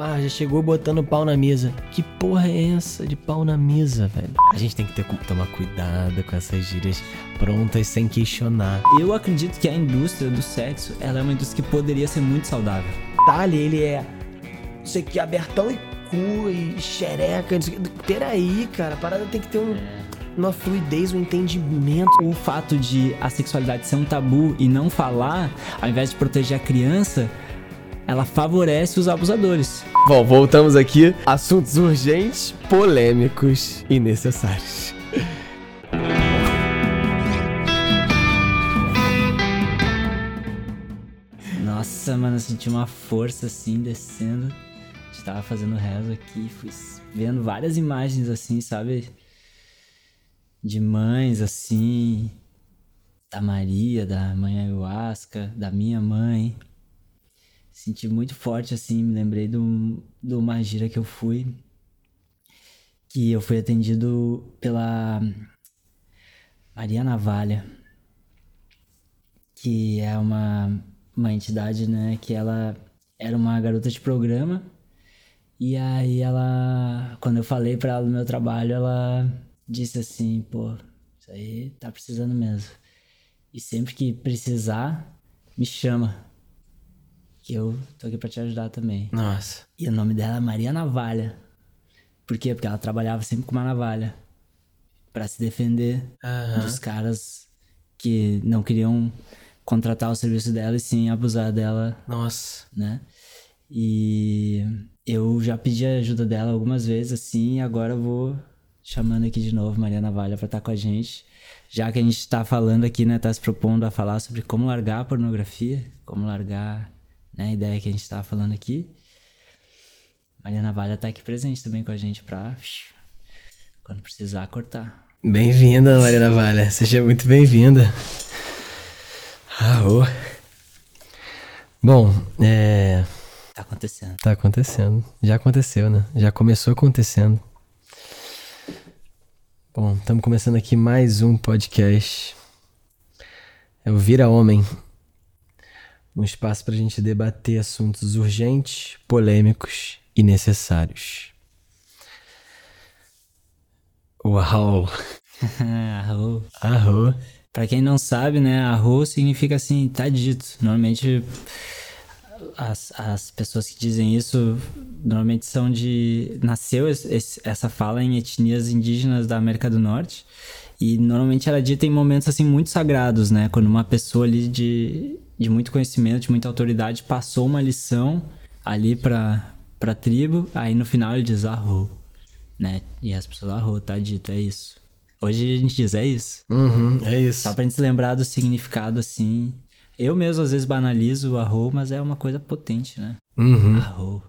Ah, já chegou botando pau na mesa. Que porra é essa de pau na mesa, velho? A gente tem que ter, tomar cuidado com essas gírias prontas sem questionar. Eu acredito que a indústria do sexo, ela é uma indústria que poderia ser muito saudável. Tali, ele é. Isso aqui, abertão e cu e xereca. não sei o quê. Peraí, cara, a parada tem que ter um. Uma fluidez, um entendimento. O fato de a sexualidade ser um tabu e não falar, ao invés de proteger a criança, ela favorece os abusadores. Bom, voltamos aqui. Assuntos urgentes, polêmicos e necessários. Nossa, mano, eu senti uma força assim descendo. Estava fazendo rezo aqui, fui vendo várias imagens assim, sabe? De mães assim, da Maria, da mãe ayahuasca, da minha mãe. Senti muito forte assim, me lembrei do, de uma gira que eu fui, que eu fui atendido pela Maria Navalha, que é uma, uma entidade, né, que ela era uma garota de programa. E aí ela, quando eu falei pra ela do meu trabalho, ela disse assim, pô, isso aí tá precisando mesmo. E sempre que precisar, me chama. Que eu tô aqui pra te ajudar também. Nossa. E o nome dela é Maria Navalha. Por quê? Porque ela trabalhava sempre com uma navalha. Pra se defender Aham. dos caras que não queriam contratar o serviço dela e sim abusar dela Nossa. né? E eu já pedi a ajuda dela algumas vezes, assim, e agora eu vou chamando aqui de novo Mariana Valha pra estar com a gente. Já que a gente tá falando aqui, né, tá se propondo a falar sobre como largar a pornografia, como largar, né, a ideia que a gente tá falando aqui. Mariana Valha tá aqui presente também com a gente pra, quando precisar, cortar. Bem-vinda, Mariana Valha. Seja muito bem-vinda. Arro. Bom, é. Tá acontecendo. Tá acontecendo. Já aconteceu, né? Já começou acontecendo. Bom, estamos começando aqui mais um podcast. É o Vira Homem. Um espaço pra gente debater assuntos urgentes, polêmicos e necessários. Uau! Arro. Arro. Pra quem não sabe, né, arro significa assim, tá dito. Normalmente as, as pessoas que dizem isso normalmente são de. Nasceu esse- essa fala em etnias indígenas da América do Norte. E normalmente era dita em momentos assim muito sagrados, né? Quando uma pessoa ali de, de muito conhecimento, de muita autoridade, passou uma lição ali pra, pra tribo, aí no final ele diz arro, né? E as pessoas, arro, tá dito, é isso. Hoje a gente diz, é isso. Uhum, é isso. Só pra gente se lembrar do significado assim. Eu mesmo às vezes banalizo o arro, mas é uma coisa potente, né? Uhum. Arro.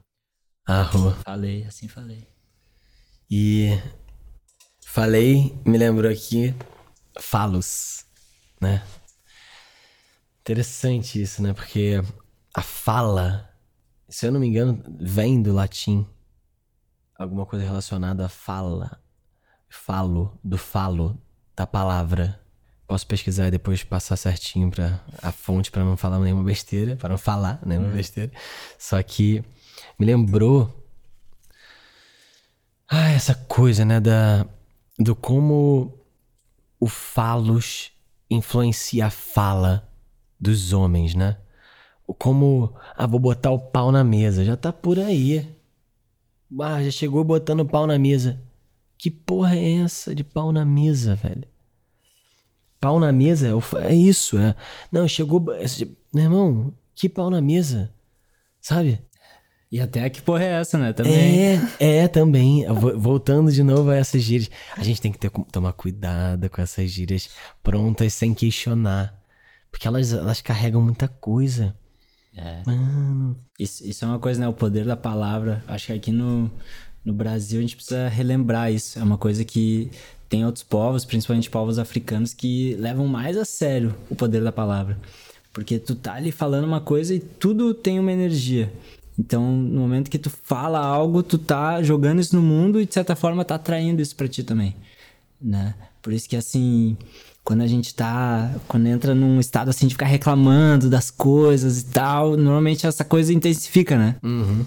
Arro. Falei, assim falei. E falei, me lembrou aqui, falos, né? Interessante isso, né? Porque a fala, se eu não me engano, vem do latim. Alguma coisa relacionada a fala. Falo, do falo, da palavra. Posso pesquisar e depois passar certinho para a fonte para não falar nenhuma besteira, para não falar nenhuma besteira. Só que me lembrou ah, essa coisa, né, da do como o falos influencia a fala dos homens, né? Como, ah, vou botar o pau na mesa, já tá por aí. Ah, já chegou botando o pau na mesa. Que porra é essa de pau na mesa, velho? Pau na mesa é, é isso, é. Não, chegou. Meu irmão, que pau na mesa? Sabe? E até que porra é essa, né? Também. É, é também. Vo- Voltando de novo a essas gírias. A gente tem que ter, tomar cuidado com essas gírias prontas sem questionar. Porque elas, elas carregam muita coisa. É. Mano. Isso, isso é uma coisa, né? O poder da palavra. Acho que aqui no, no Brasil a gente precisa relembrar isso. É uma coisa que tem outros povos, principalmente povos africanos, que levam mais a sério o poder da palavra. Porque tu tá ali falando uma coisa e tudo tem uma energia. Então, no momento que tu fala algo, tu tá jogando isso no mundo e de certa forma tá atraindo isso pra ti também, né? Por isso que assim, quando a gente tá, quando entra num estado assim de ficar reclamando das coisas e tal, normalmente essa coisa intensifica, né? Uhum.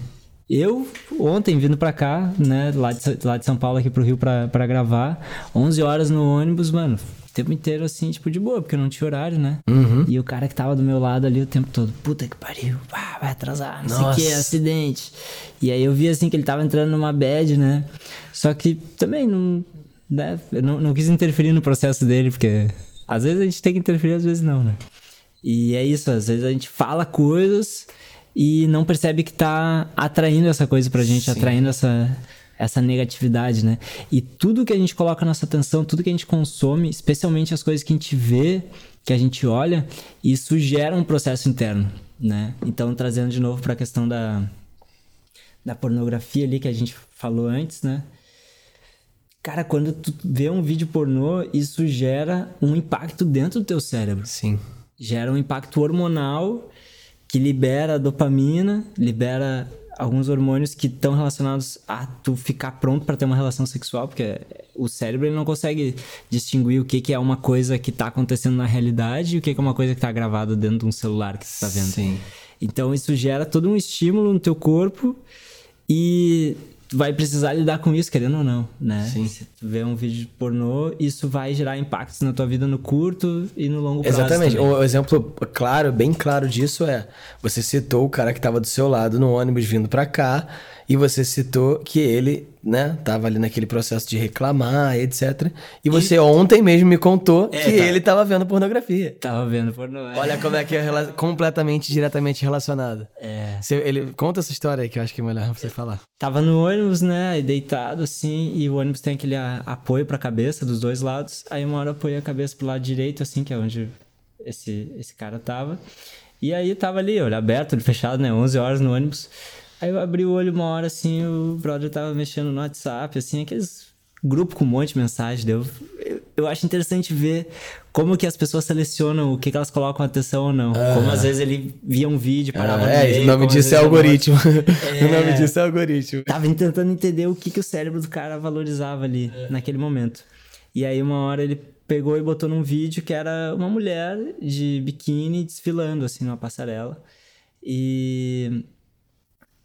Eu, ontem, vindo pra cá, né, lá de, lá de São Paulo aqui pro Rio pra, pra gravar, 11 horas no ônibus, mano, o tempo inteiro assim, tipo, de boa, porque não tinha horário, né? Uhum. E o cara que tava do meu lado ali o tempo todo, puta que pariu, vai atrasar, não Nossa. sei o que, acidente. E aí eu vi assim que ele tava entrando numa bad, né? Só que também não, né, eu não, não quis interferir no processo dele, porque às vezes a gente tem que interferir, às vezes não, né? E é isso, às vezes a gente fala coisas e não percebe que tá atraindo essa coisa pra gente, atraindo essa, essa negatividade, né? E tudo que a gente coloca nossa atenção, tudo que a gente consome, especialmente as coisas que a gente vê, que a gente olha, isso gera um processo interno, né? Então, trazendo de novo pra questão da, da pornografia ali que a gente falou antes, né? Cara, quando tu vê um vídeo pornô, isso gera um impacto dentro do teu cérebro Sim. gera um impacto hormonal que libera dopamina, libera alguns hormônios que estão relacionados a tu ficar pronto para ter uma relação sexual, porque o cérebro ele não consegue distinguir o que, que é uma coisa que tá acontecendo na realidade e o que, que é uma coisa que tá gravada dentro de um celular que tu tá vendo. Sim. Então isso gera todo um estímulo no teu corpo e vai precisar lidar com isso, querendo ou não, né? Sim. Vê um vídeo de pornô, isso vai gerar impactos na tua vida no curto e no longo prazo. Exatamente. também. Um exemplo claro, bem claro disso é: você citou o cara que estava do seu lado no ônibus vindo pra cá, e você citou que ele, né, tava ali naquele processo de reclamar, etc. E você ontem mesmo me contou É, que tá. ele tava vendo pornografia. Tava vendo pornô. é. Olha como é que é rela- completamente, diretamente relacionado. É. Você- ele, conta essa história aí que eu acho que é melhor você falar. Tava no ônibus, né? Deitado assim, e o ônibus tem aquele a- apoio pra cabeça dos dois lados. Aí uma hora eu apoiei a cabeça pro lado direito, assim, que é onde esse, esse cara tava. E aí tava ali, olho aberto, olho fechado, né? 11 horas no ônibus. Aí eu abri o olho uma hora, assim, o brother tava mexendo no WhatsApp, assim, aqueles grupo com um monte de mensagem. Deu. Eu, eu acho interessante ver como que as pessoas selecionam o que, que elas colocam atenção ou não. Como às vezes ele via um vídeo, parava no é, meio, o nome disso é algoritmo. É. o nome disso é algoritmo. Tava tentando entender o que, que o cérebro do cara valorizava ali, naquele momento. E aí, uma hora ele pegou e botou num vídeo que era uma mulher de biquíni desfilando, assim, numa passarela. E.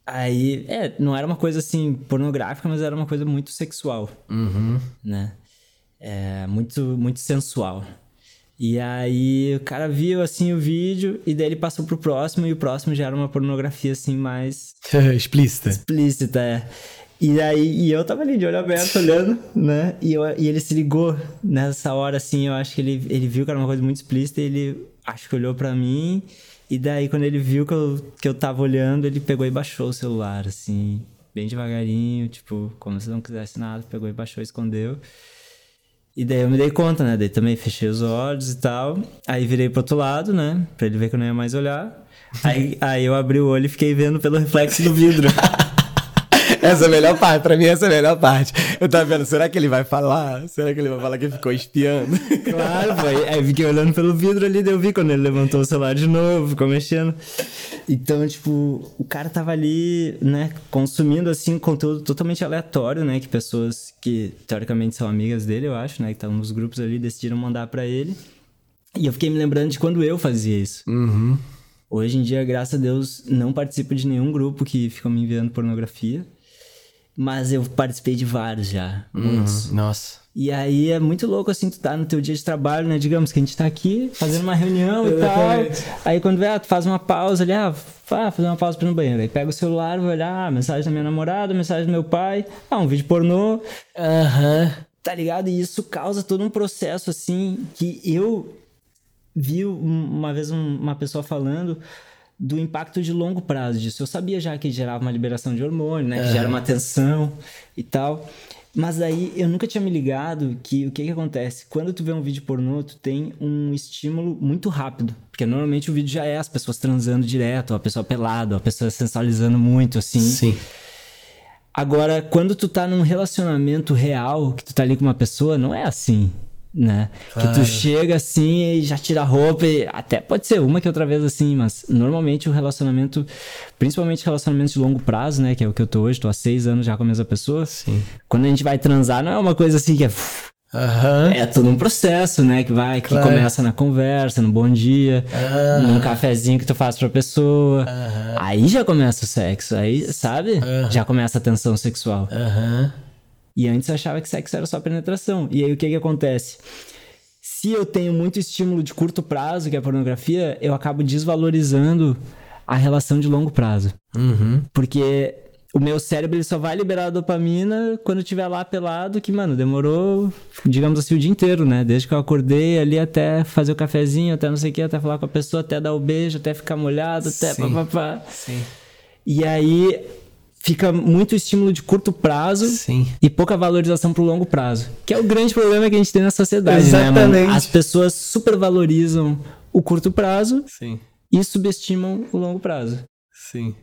Aí, é, não era uma coisa assim pornográfica, mas era uma coisa muito sexual, Uhum. né? É, muito, muito sensual. E aí o cara viu assim o vídeo e daí ele passou pro próximo e o próximo já era uma pornografia assim mais Explícita. explícita, é. E aí, e eu tava ali de olho aberto olhando, né? E, eu, e ele se ligou nessa hora, assim, eu acho que ele, ele viu que era uma coisa muito explícita e ele acho que olhou pra mim. E daí, quando ele viu que eu, que eu tava olhando, ele pegou e baixou o celular, assim, bem devagarinho, tipo, como se não quisesse nada, pegou e baixou, escondeu. E daí eu me dei conta, né? Daí também fechei os olhos e tal. Aí virei pro outro lado, né? Pra ele ver que eu não ia mais olhar. Aí, aí eu abri o olho e fiquei vendo pelo reflexo do vidro. Essa é a melhor parte, pra mim essa é a melhor parte. Eu tava vendo, será que ele vai falar? Será que ele vai falar que ficou espiando? Claro, foi. Aí fiquei olhando pelo vidro ali, daí eu vi quando ele levantou o celular de novo, ficou mexendo. Então, tipo, o cara tava ali, né, consumindo, assim, conteúdo totalmente aleatório, né, que pessoas que, teoricamente, são amigas dele, eu acho, né, que estavam nos grupos ali, decidiram mandar pra ele. E eu fiquei me lembrando de quando eu fazia isso. Uhum. Hoje em dia, graças a Deus, não participo de nenhum grupo que ficam me enviando pornografia. Mas eu participei de vários já, muitos. Uhum. Nossa. E aí é muito louco assim, tu tá no teu dia de trabalho, né? Digamos que a gente tá aqui fazendo uma reunião e tal. Aí quando vê, ah, tu faz uma pausa ali, ah, fazer uma pausa pra ir no banheiro. Aí pega o celular, vai olhar, ah, mensagem da minha namorada, mensagem do meu pai, ah, um vídeo pornô. Aham. Tá ligado? E isso causa todo um processo assim que eu vi um- uma vez um- uma pessoa falando do impacto de longo prazo disso. Eu sabia já que gerava uma liberação de hormônio, né? Que gera uma tensão e tal. Mas aí eu nunca tinha me ligado que o que que acontece? Quando tu vê um vídeo pornô, tu tem um estímulo muito rápido. Porque normalmente o vídeo já é as pessoas transando direto, a pessoa pelada, a pessoa sensualizando muito, assim. Sim. Agora, quando tu tá num relacionamento real, que tu tá ali com uma pessoa, não é assim, né? Que tu chega assim e já tira a roupa e até pode ser uma que outra vez assim, mas normalmente o relacionamento, principalmente relacionamentos de longo prazo, né? Que é o que eu tô hoje, tô há seis anos já com a mesma pessoa. Sim. Quando a gente vai transar, não é uma coisa assim que é... uf, Aham. É todo um processo, né? Que vai, que Claro. começa na conversa, no bom dia, Ah. num cafezinho que tu faz pra pessoa. Aí já começa o sexo, aí, sabe? Já começa a tensão sexual. Aham. E antes eu achava que sexo era só penetração. E aí o que que acontece? Se eu tenho muito estímulo de curto prazo, que é a pornografia, eu acabo desvalorizando a relação de longo prazo. Uhum. Porque o meu cérebro ele só vai liberar a dopamina quando eu estiver lá pelado, que, mano, demorou, digamos assim, o dia inteiro, né? Desde que eu acordei ali até fazer o cafezinho, até não sei o que, até falar com a pessoa, até dar o beijo, até ficar molhado, até Sim. papapá. Sim. E aí fica muito estímulo de curto prazo Sim. e pouca valorização pro longo prazo. Que é o grande problema que a gente tem na sociedade, né, Exatamente. mano? As pessoas supervalorizam o curto prazo Sim. e subestimam o longo prazo. Sim.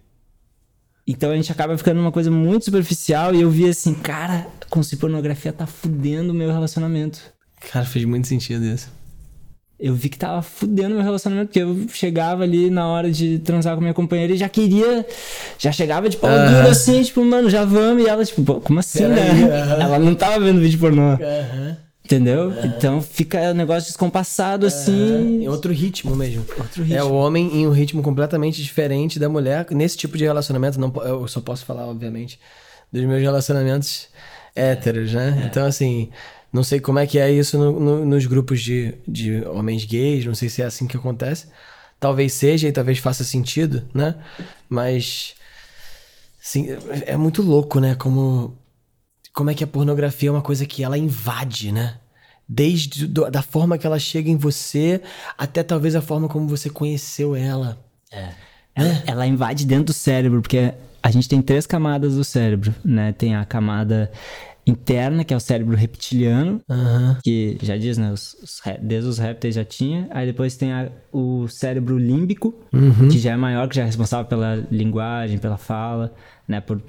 Então a gente acaba ficando numa coisa muito superficial e eu vi assim, cara, consumir pornografia tá fudendo o meu relacionamento. Cara, fez muito sentido isso. Eu vi que tava fudendo o meu relacionamento, porque eu chegava ali na hora de transar com minha companheira e já queria. Já chegava de pau Aham. duro assim, tipo, mano, já vamos. E ela, tipo, como assim, Peraí, né? aham. Ela não tava vendo vídeo pornô, Aham. entendeu? Então fica um negócio descompassado assim. Em outro ritmo mesmo. Outro ritmo. É o homem em um ritmo completamente diferente da mulher. Nesse tipo de relacionamento, não, eu só posso falar, obviamente, dos meus relacionamentos héteros, né? Então, assim, não sei como é que é isso no- no- nos grupos de, de homens gays, não sei se é assim que acontece. Talvez seja e talvez faça sentido, né? Mas, sim, é muito louco, né? Como, como é que a pornografia é uma coisa que ela invade, né? Desde do- da forma que ela chega em você até talvez a forma como você conheceu ela. Ela, ela invade dentro do cérebro, porque a gente tem três camadas do cérebro, né? Tem a camada interna, que é o cérebro reptiliano, Aham. que já diz, né? Os, os desde os répteis já tinha. Aí depois tem a- o cérebro límbico, que já é maior, que já é responsável pela linguagem, pela fala, né? Por,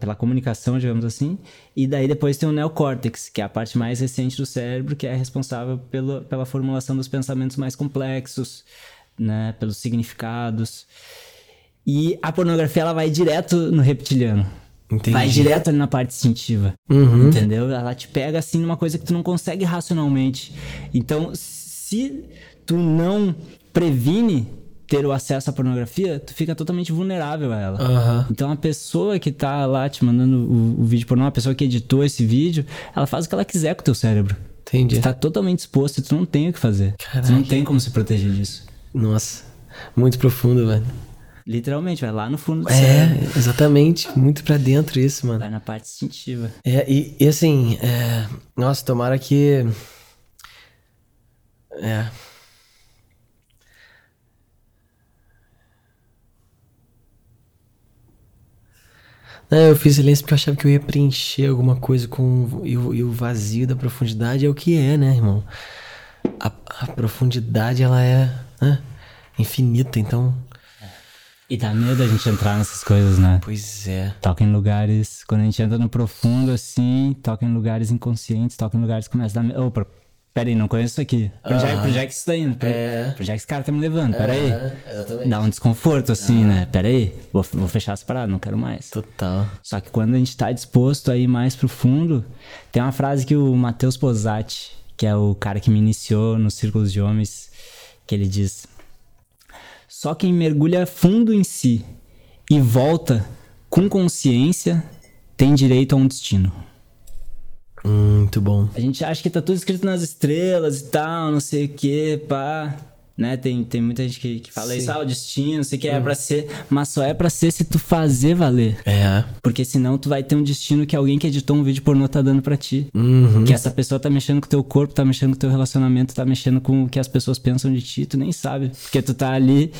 pela comunicação, digamos assim. E daí depois tem o neocórtex, que é a parte mais recente do cérebro, que é responsável pelo, pela formulação dos pensamentos mais complexos, né? Pelos significados. E a pornografia, ela vai direto no reptiliano. Entendi. Vai direto ali na parte instintiva. Uhum. Entendeu? Ela te pega assim numa coisa que tu não consegue racionalmente. Então, se tu não previne ter o acesso à pornografia, tu fica totalmente vulnerável a ela. Aham. Então a pessoa que tá lá te mandando o, o vídeo pornô, a pessoa que editou esse vídeo, ela faz o que ela quiser com o teu cérebro. Entendi. Tu tá totalmente exposto e tu não tem o que fazer. Tu não Caraca. tem como se proteger disso. Nossa. Muito profundo, velho. Literalmente, vai lá no fundo do cérebro. É, exatamente. Muito pra dentro isso, mano. Vai na parte instintiva. É, e, e assim, é, nossa, tomara que. É. Não, eu fiz silêncio porque eu achava que eu ia preencher alguma coisa com. E o, e o vazio da profundidade é o que é, né, irmão? A, a profundidade, ela é né, infinita, então. E dá medo a gente entrar nessas coisas, né? Pois é. Toca em lugares. Quando a gente entra no profundo, assim, toca em lugares inconscientes, toca em lugares que começa a dar medo. Opa, peraí, não conheço isso aqui. Pra onde, é, onde é que isso tá indo? Pra, É. onde é que esse cara tá me levando? Peraí. exatamente. Dá um desconforto, assim, né? Peraí, vou, vou fechar as paradas, não quero mais. Total. Só que quando a gente tá disposto a ir mais profundo, tem uma frase que o Matheus Posati, que é o cara que me iniciou nos círculos de homens, que ele diz: Só quem mergulha fundo em si e volta com consciência tem direito a um destino. Hum, Muito bom. A gente acha que tá tudo escrito nas estrelas e tal, não sei o que, pá. Né? Tem, tem muita gente que, que fala Sim. isso, ah, o destino, sei que, é pra ser. Mas só é pra ser se tu fazer valer. É. Porque senão tu vai ter um destino que alguém que editou um vídeo pornô tá dando pra ti. Uhum. Que essa pessoa tá mexendo com o teu corpo, tá mexendo com o teu relacionamento, tá mexendo com o que as pessoas pensam de ti, tu nem sabe. Porque tu tá ali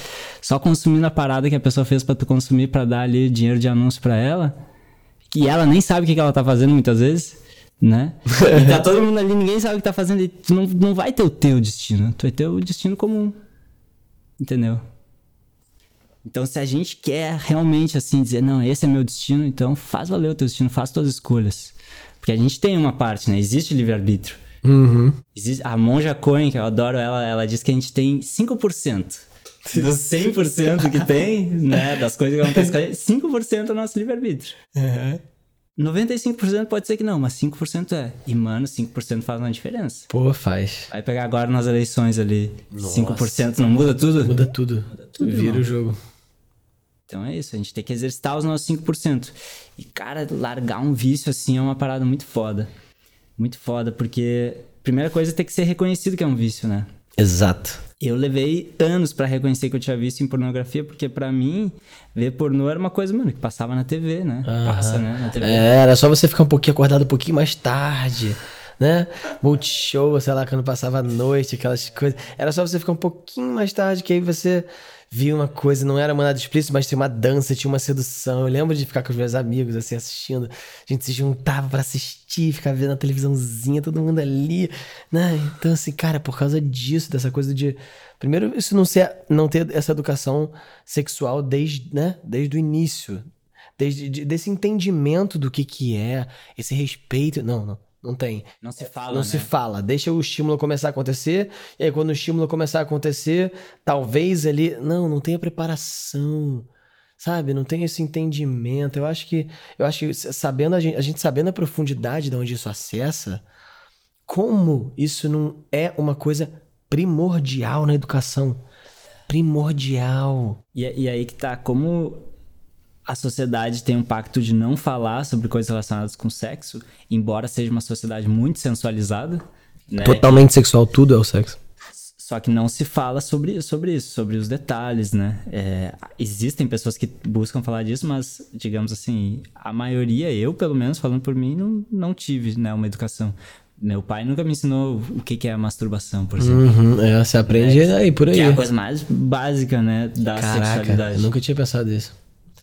só consumindo a parada que a pessoa fez pra tu consumir pra dar ali dinheiro de anúncio pra ela. Que ela nem sabe o que ela tá fazendo muitas vezes, né? E tá todo mundo ali, ninguém sabe o que tá fazendo e tu não, não vai ter o teu destino. Tu vai ter o destino comum. Entendeu? Então, se a gente quer realmente assim dizer, não, esse é meu destino, então faz valer o teu destino, faz tuas escolhas. Porque a gente tem uma parte, né? Existe livre-arbítrio. Uhum. Existe... A Monja Cohen, que eu adoro ela, ela diz que a gente tem 5%. Dos 100% que tem, né? Das coisas que acontecem com a gente, 5% é nosso livre-arbítrio. 95% pode ser que não, mas 5% é. E, mano, 5% faz uma diferença. Pô, faz. Vai pegar agora nas eleições ali. Nossa. 5% não muda tudo? Muda tudo. Muda tudo Vira irmão. o jogo. Então é isso, a gente tem que exercitar os nossos 5%. E, cara, largar um vício assim é uma parada muito foda. Muito foda, porque primeira coisa é ter que ser reconhecido que é um vício, né? Exato. Eu levei anos para reconhecer que eu tinha visto em pornografia, porque para mim, ver pornô era uma coisa, mano, que passava na TV, né? Passa, né? Na TV. É, era só você ficar um pouquinho acordado um pouquinho mais tarde, né? Multishow, sei lá, quando passava a noite, aquelas coisas. Era só você ficar um pouquinho mais tarde, que aí você via uma coisa, não era nada explícito, mas tinha uma dança, tinha uma sedução. Eu lembro de ficar com os meus amigos, assim, assistindo. A gente se juntava para assistir, ficar vendo a televisãozinha, todo mundo ali, né? Então, assim, cara, por causa disso, dessa coisa de. Primeiro, isso não, ser, não ter essa educação sexual desde, né? desde o início. Desde, de, desse entendimento do que que é, esse respeito. Não, não. Não tem. Não se fala. Não né? se fala. Deixa o estímulo começar a acontecer. E aí, quando o estímulo começar a acontecer, talvez ele. Não, não tenha preparação. Sabe? Não tem esse entendimento. Eu acho que. Eu acho que sabendo a gente, a gente sabendo a profundidade de onde isso acessa, como isso não é uma coisa primordial na educação. Primordial. E, e aí que tá, como a sociedade tem um pacto de não falar sobre coisas relacionadas com sexo, embora seja uma sociedade muito sensualizada. Né? Totalmente sexual, tudo é o sexo. Só que não se fala sobre, sobre isso, sobre os detalhes, né? É, existem pessoas que buscam falar disso, mas, digamos assim, a maioria, eu pelo menos, falando por mim, não, não tive né, uma educação. Meu pai nunca me ensinou o que, que é masturbação, por exemplo. Uhum, é, você aprende é, aí, por aí. Que é a coisa mais básica, né, da Caraca, sexualidade. Eu nunca tinha pensado nisso.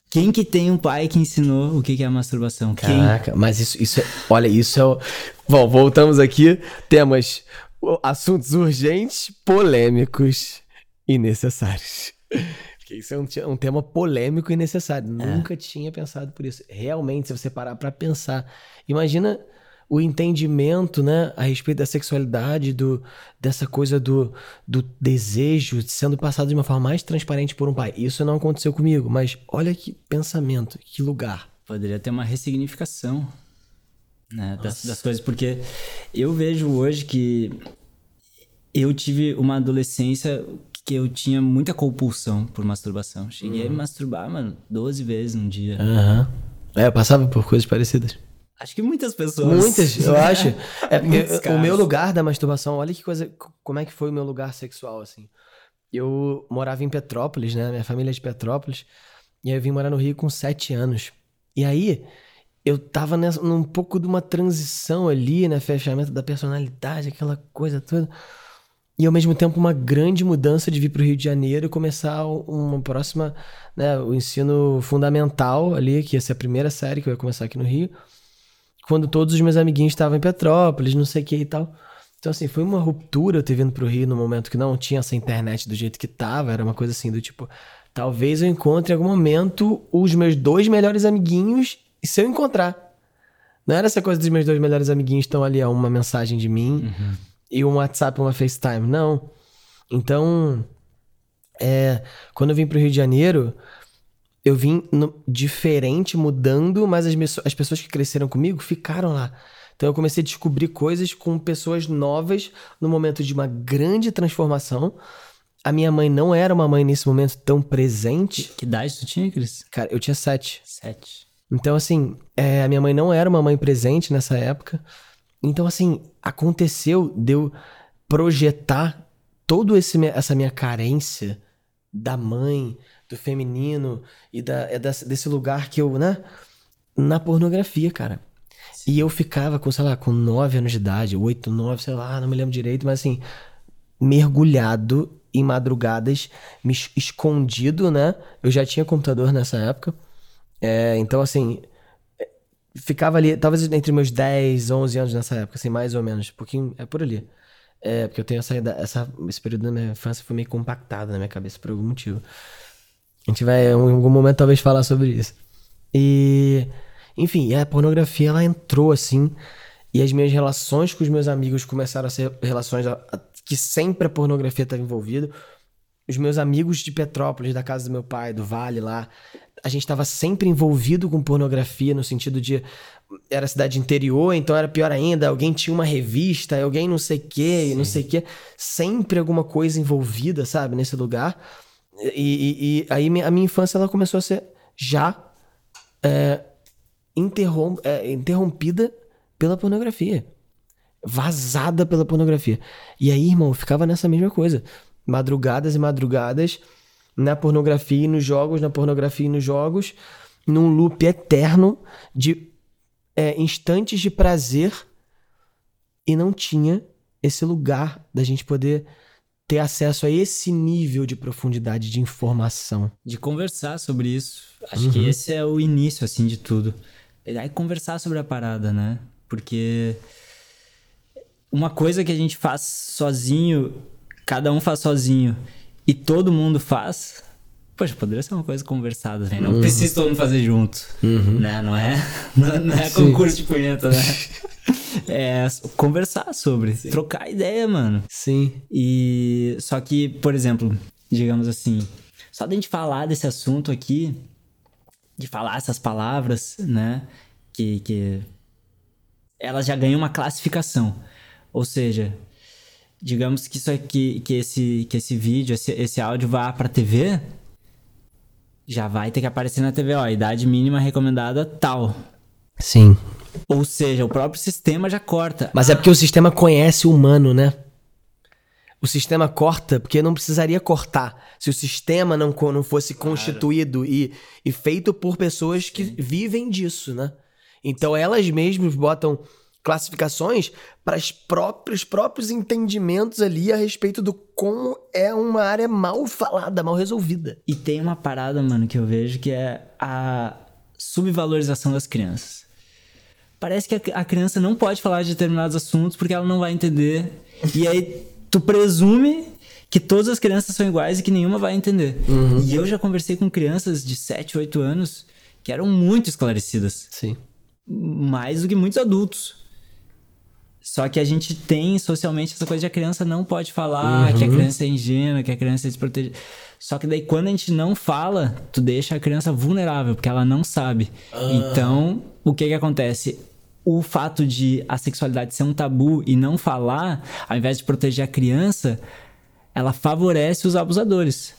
Quem que tem um pai que ensinou o que é a masturbação? Caraca, Quem? mas isso, isso é, olha, isso é o... Bom, voltamos aqui, temos assuntos urgentes, polêmicos e necessários. Porque isso é um, um tema polêmico e necessário. É. Nunca tinha pensado por isso. Realmente, se você parar pra pensar, imagina o entendimento, né, a respeito da sexualidade, do, dessa coisa do, do desejo sendo passado de uma forma mais transparente por um pai. Isso não aconteceu comigo, mas olha que pensamento, que lugar. Poderia ter uma ressignificação né, das, das coisas, porque eu vejo hoje que eu tive uma adolescência que eu tinha muita compulsão por masturbação. Cheguei uhum. a me masturbar, mano, 12 vezes num dia. Uhum. É, eu passava por coisas parecidas. Acho que muitas pessoas. Muitas, eu acho. É porque o meu lugar da masturbação, olha que coisa, como é que foi o meu lugar sexual, assim. Eu morava em Petrópolis, né? Minha família é de Petrópolis. E aí eu vim morar no Rio com sete anos. E aí eu tava nessa, num pouco de uma transição ali, né? Fechamento da personalidade, aquela coisa toda. E ao mesmo tempo uma grande mudança de vir para o Rio de Janeiro e começar uma próxima, né? O ensino fundamental ali, que ia ser a primeira série que eu ia começar aqui no Rio quando todos os meus amiguinhos estavam em Petrópolis, não sei o que e tal. Então, assim, foi uma ruptura eu ter vindo pro Rio no momento que não tinha essa internet do jeito que tava. Era uma coisa assim do tipo, talvez eu encontre em algum momento os meus dois melhores amiguinhos, e se eu encontrar. Não era essa coisa dos meus dois melhores amiguinhos estão ali, ó, uma mensagem de mim uhum. e um WhatsApp, uma FaceTime. Não. Então, é, quando eu vim pro Rio de Janeiro, eu vim no, diferente, mudando, mas as, as pessoas que cresceram comigo ficaram lá. Então eu comecei a descobrir coisas com pessoas novas no momento de uma grande transformação. A minha mãe não era uma mãe nesse momento tão presente. Que, idade tu tinha, Cris? Cara, eu tinha sete. Sete. Então, assim, é, a minha mãe não era uma mãe presente nessa época. Então, assim, aconteceu de eu projetar toda essa minha carência da mãe, do feminino e da, é desse lugar que eu, né? Na pornografia, cara. Sim. E eu ficava com, sei lá, com 9 anos de idade, 8, 9, sei lá, não me lembro direito, mas assim, mergulhado em madrugadas, me escondido, né? Eu já tinha computador nessa época. É, então, assim, é, ficava ali, talvez entre meus 10, 11 anos nessa época, assim, mais ou menos, um pouquinho, é por ali. É, porque eu tenho essa, essa, esse período da minha infância foi meio compactado na minha cabeça por algum motivo. A gente vai em algum momento talvez falar sobre isso. E, enfim, a pornografia ela entrou assim, e as minhas relações com os meus amigos começaram a ser relações a, a, que sempre a pornografia estava envolvida. Os meus amigos de Petrópolis, da casa do meu pai, do Vale lá, a gente estava sempre envolvido com pornografia no sentido de era cidade interior, então era pior ainda, alguém tinha uma revista, alguém não sei o que, não sei o que, sempre alguma coisa envolvida, sabe, nesse lugar. E, e, aí a minha infância ela começou a ser já é, interrom é, interrompida pela pornografia. Vazada pela pornografia. E aí, irmão, ficava nessa mesma coisa. Madrugadas e madrugadas na pornografia e nos jogos, na pornografia e nos jogos, num loop eterno de é, instantes de prazer e não tinha esse lugar da gente poder ter acesso a esse nível de profundidade de informação. De conversar sobre isso. Acho uhum. que esse é o início, assim, de tudo. É conversar sobre a parada, né? Porque uma coisa que a gente faz sozinho, cada um faz sozinho, e todo mundo faz, poxa, poderia ser uma coisa conversada, né? Não uhum. precisa todo mundo fazer junto, uhum. né? Não é, não, não é concurso de punheta, né? é conversar sobre, Sim. trocar ideia, mano. Sim. E só que, por exemplo, digamos assim, só da gente falar desse assunto aqui, de falar essas palavras, né? Que, que elas já ganham uma classificação. Ou seja, digamos que isso aqui, que esse, que esse vídeo, esse, esse áudio vá para TV, já vai ter que aparecer na TV, ó, idade mínima recomendada tal. Sim. Ou seja, o próprio sistema já corta. Mas é porque o sistema conhece o humano, né? O sistema corta porque não precisaria cortar se o sistema não, não fosse constituído e, e feito por pessoas que Sim. vivem disso, né? Então elas mesmas botam classificações para os próprios, próprios entendimentos ali a respeito do como é uma área mal falada, mal resolvida. E tem uma parada, mano, que eu vejo que é a subvalorização das crianças. Parece que a criança não pode falar de determinados assuntos porque ela não vai entender. E aí tu presume que todas as crianças são iguais e que nenhuma vai entender. Uhum. E eu já conversei com crianças de 7, 8 anos que eram muito esclarecidas. Sim. Mais do que muitos adultos. Só que a gente tem socialmente essa coisa de a criança não pode falar, uhum. que a criança é ingênua, que a criança é desprotegida. Só que daí quando a gente não fala, tu deixa a criança vulnerável, porque ela não sabe. Ah. Então, o que que acontece? O fato de a sexualidade ser um tabu e não falar, ao invés de proteger a criança, ela favorece os abusadores.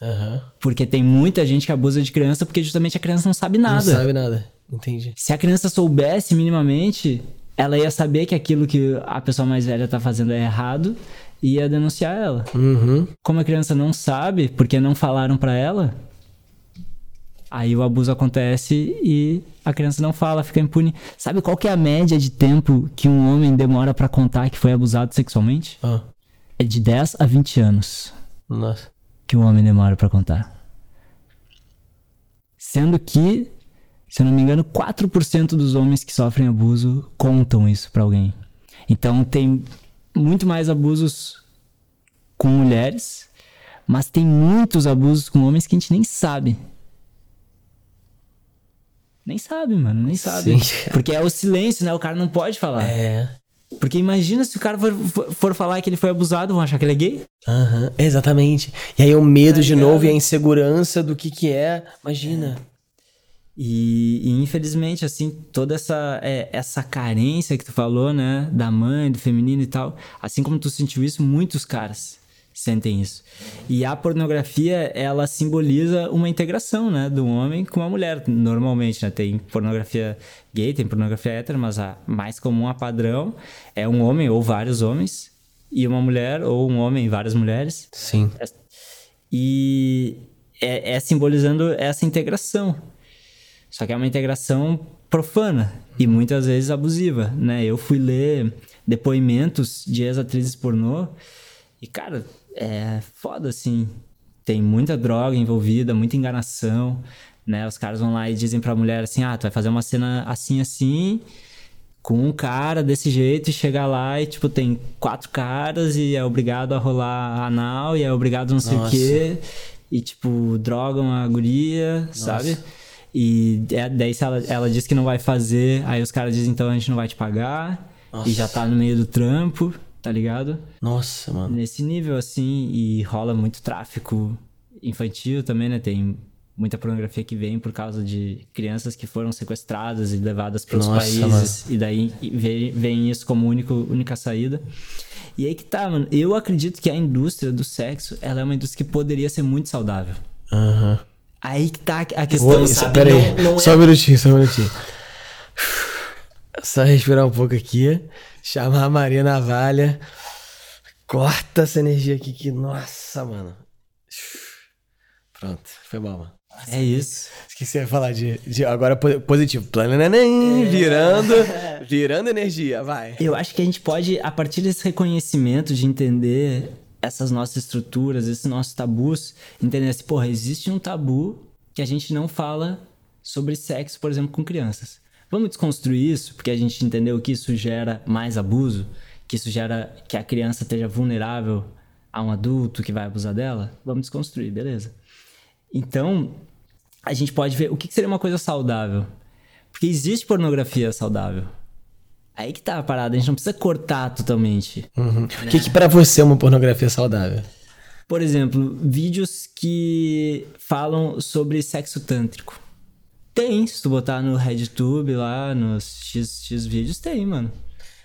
Uhum. Porque tem muita gente que abusa de criança porque justamente a criança não sabe nada. Não sabe nada. Entendi. Se a criança soubesse minimamente, ela ia saber que aquilo que a pessoa mais velha tá fazendo é errado e ia denunciar ela. Uhum. Como a criança não sabe, porque não falaram para ela, aí o abuso acontece e a criança não fala, fica impune. Sabe qual que é a média de tempo que um homem demora para contar que foi abusado sexualmente? Ah. É de 10 a 20 anos. Nossa. Que um homem demora para contar. Sendo que se eu não me engano, 4% dos homens que sofrem abuso contam isso para alguém. Então tem muito mais abusos com mulheres, mas tem muitos abusos com homens que a gente nem sabe. Nem sabe, mano, nem sabe. Sim. Porque é o silêncio, né? O cara não pode falar. É. Porque imagina se o cara for, for, for, falar que ele foi abusado, vão achar que ele é gay? Aham, uhum, exatamente. E aí o medo tá de novo e a insegurança do que que é. Imagina. É. E, e, infelizmente, assim, toda essa, é, essa carência que tu falou, né? Da mãe, do feminino e tal. Assim como tu sentiu isso, muitos caras sentem isso. E a pornografia, ela simboliza uma integração, né? Do homem com a mulher, normalmente, né? Tem pornografia gay, tem pornografia hétero, mas a mais comum, a padrão, é um homem ou vários homens e uma mulher, ou um homem e várias mulheres. Sim. E é, é simbolizando essa integração só que é uma integração profana e muitas vezes abusiva, né? Eu fui ler depoimentos de ex-atrizes pornô e, cara, é foda, assim. Tem muita droga envolvida, muita enganação, né? Os caras vão lá e dizem pra mulher assim, ah, tu vai fazer uma cena assim, assim, com um cara desse jeito e chegar lá e, tipo, tem quatro caras e é obrigado a rolar anal e é obrigado não sei Nossa. o quê. E, tipo, drogam a guria, Nossa. sabe? E é, daí se ela, ela diz que não vai fazer, aí os caras dizem então a gente não vai te pagar. Nossa. E já tá no meio do trampo, tá ligado? Nossa, mano. Nesse nível assim, e rola muito tráfico infantil também, né? Tem muita pornografia que vem por causa de crianças que foram sequestradas e levadas para os países. Mano. E daí vem, vem isso como único, única saída. E aí que tá, mano. Eu acredito que a indústria do sexo, ela é uma indústria que poderia ser muito saudável. Aham. Uhum. Aí que tá a questão, sabe? Pera aí, não, não só é... um minutinho, só um minutinho. Só respirar um pouco aqui. Chamar a Maria Navalha. Corta essa energia aqui que, nossa, mano. Pronto, foi bom, mano. É isso. Esqueci de falar de, de agora positivo. Plano neném, virando, virando energia, vai. Eu acho que a gente pode, a partir desse reconhecimento de entender essas nossas estruturas, esses nossos tabus, entender assim, porra, existe um tabu que a gente não fala sobre sexo, por exemplo, com crianças. Vamos desconstruir isso, porque a gente entendeu que isso gera mais abuso, que isso gera que a criança esteja vulnerável a um adulto que vai abusar dela? Vamos desconstruir, beleza. Então, a gente pode ver o que seria uma coisa saudável. Porque existe pornografia saudável. Aí que tá a parada, a gente não precisa cortar totalmente. Uhum. Né? O que, que para você é uma pornografia saudável? Por exemplo, vídeos que falam sobre sexo tântrico. Tem, se tu botar no RedTube lá, nos X, X vídeos, tem, mano.